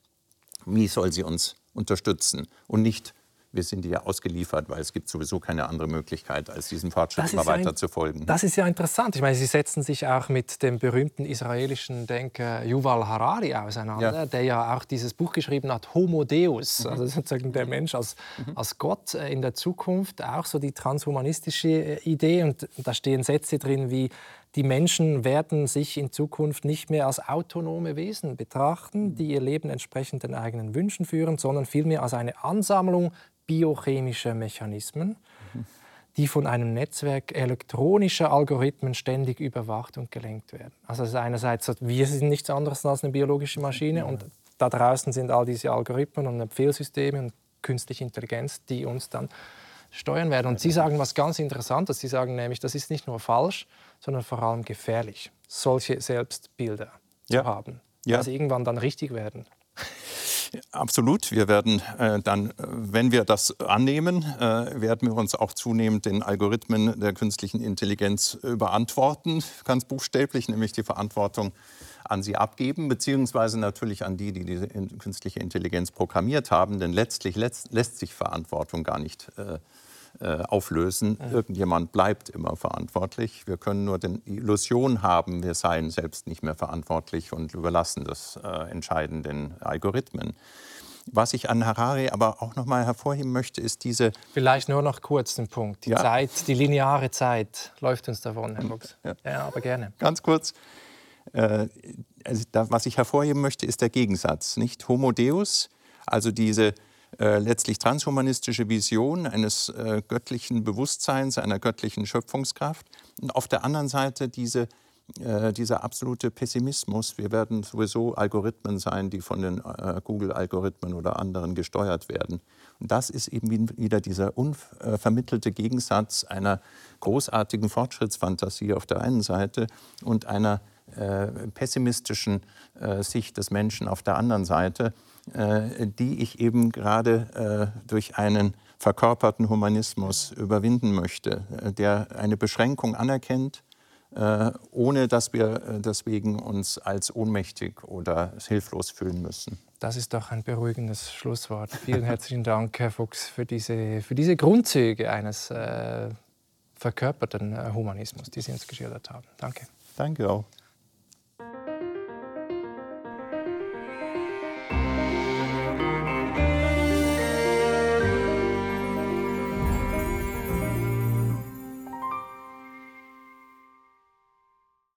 Speaker 2: Wie soll sie uns unterstützen und nicht wir sind ja ausgeliefert, weil es gibt sowieso keine andere Möglichkeit, als diesem Fortschritt immer weiter ja, zu folgen.
Speaker 1: Das ist ja interessant. Ich meine, Sie setzen sich auch mit dem berühmten israelischen Denker Yuval Harari auseinander, ja. der ja auch dieses Buch geschrieben hat, Homo Deus, mhm. also sozusagen der Mensch als, mhm. als Gott äh, in der Zukunft, auch so die transhumanistische äh, Idee. Und da stehen Sätze drin wie, die Menschen werden sich in Zukunft nicht mehr als autonome Wesen betrachten, die ihr Leben entsprechend den eigenen Wünschen führen, sondern vielmehr als eine Ansammlung biochemischer Mechanismen, die von einem Netzwerk elektronischer Algorithmen ständig überwacht und gelenkt werden. Also es ist einerseits, wir sind nichts anderes als eine biologische Maschine und da draußen sind all diese Algorithmen und Befehlssysteme und künstliche Intelligenz, die uns dann steuern werden. Und Sie sagen was ganz Interessantes. Sie sagen nämlich, das ist nicht nur falsch, sondern vor allem gefährlich, solche Selbstbilder ja. zu haben, ja. sie irgendwann dann richtig werden.
Speaker 2: Absolut. Wir werden äh, dann, äh, wenn wir das annehmen, äh, werden wir uns auch zunehmend den Algorithmen der künstlichen Intelligenz überantworten, ganz buchstäblich, nämlich die Verantwortung an sie abgeben, beziehungsweise natürlich an die, die diese künstliche Intelligenz programmiert haben. Denn letztlich lässt, lässt sich Verantwortung gar nicht äh, äh, auflösen. Irgendjemand bleibt immer verantwortlich. Wir können nur die Illusion haben, wir seien selbst nicht mehr verantwortlich und überlassen das äh, Entscheiden den Algorithmen. Was ich an Harari aber auch noch mal hervorheben möchte, ist diese.
Speaker 1: Vielleicht nur noch kurz den Punkt. Die ja. Zeit, die lineare Zeit läuft uns davon, Herr Box. Ja. ja, aber gerne.
Speaker 2: Ganz kurz. Äh, also da, was ich hervorheben möchte, ist der Gegensatz. Nicht Homo Deus, also diese äh, letztlich transhumanistische Vision eines äh, göttlichen Bewusstseins, einer göttlichen Schöpfungskraft. Und auf der anderen Seite diese, äh, dieser absolute Pessimismus. Wir werden sowieso Algorithmen sein, die von den äh, Google-Algorithmen oder anderen gesteuert werden. Und das ist eben wieder dieser unvermittelte Gegensatz einer großartigen Fortschrittsfantasie auf der einen Seite und einer äh, pessimistischen Sicht des Menschen auf der anderen Seite, die ich eben gerade äh, durch einen verkörperten Humanismus überwinden möchte, äh, der eine Beschränkung anerkennt, äh, ohne dass wir deswegen uns als ohnmächtig oder hilflos fühlen müssen.
Speaker 1: Das ist doch ein beruhigendes Schlusswort. Vielen herzlichen Dank, Herr Fuchs, für diese, für diese Grundzüge eines äh, verkörperten Humanismus, die Sie uns geschildert haben. Danke.
Speaker 2: Danke auch.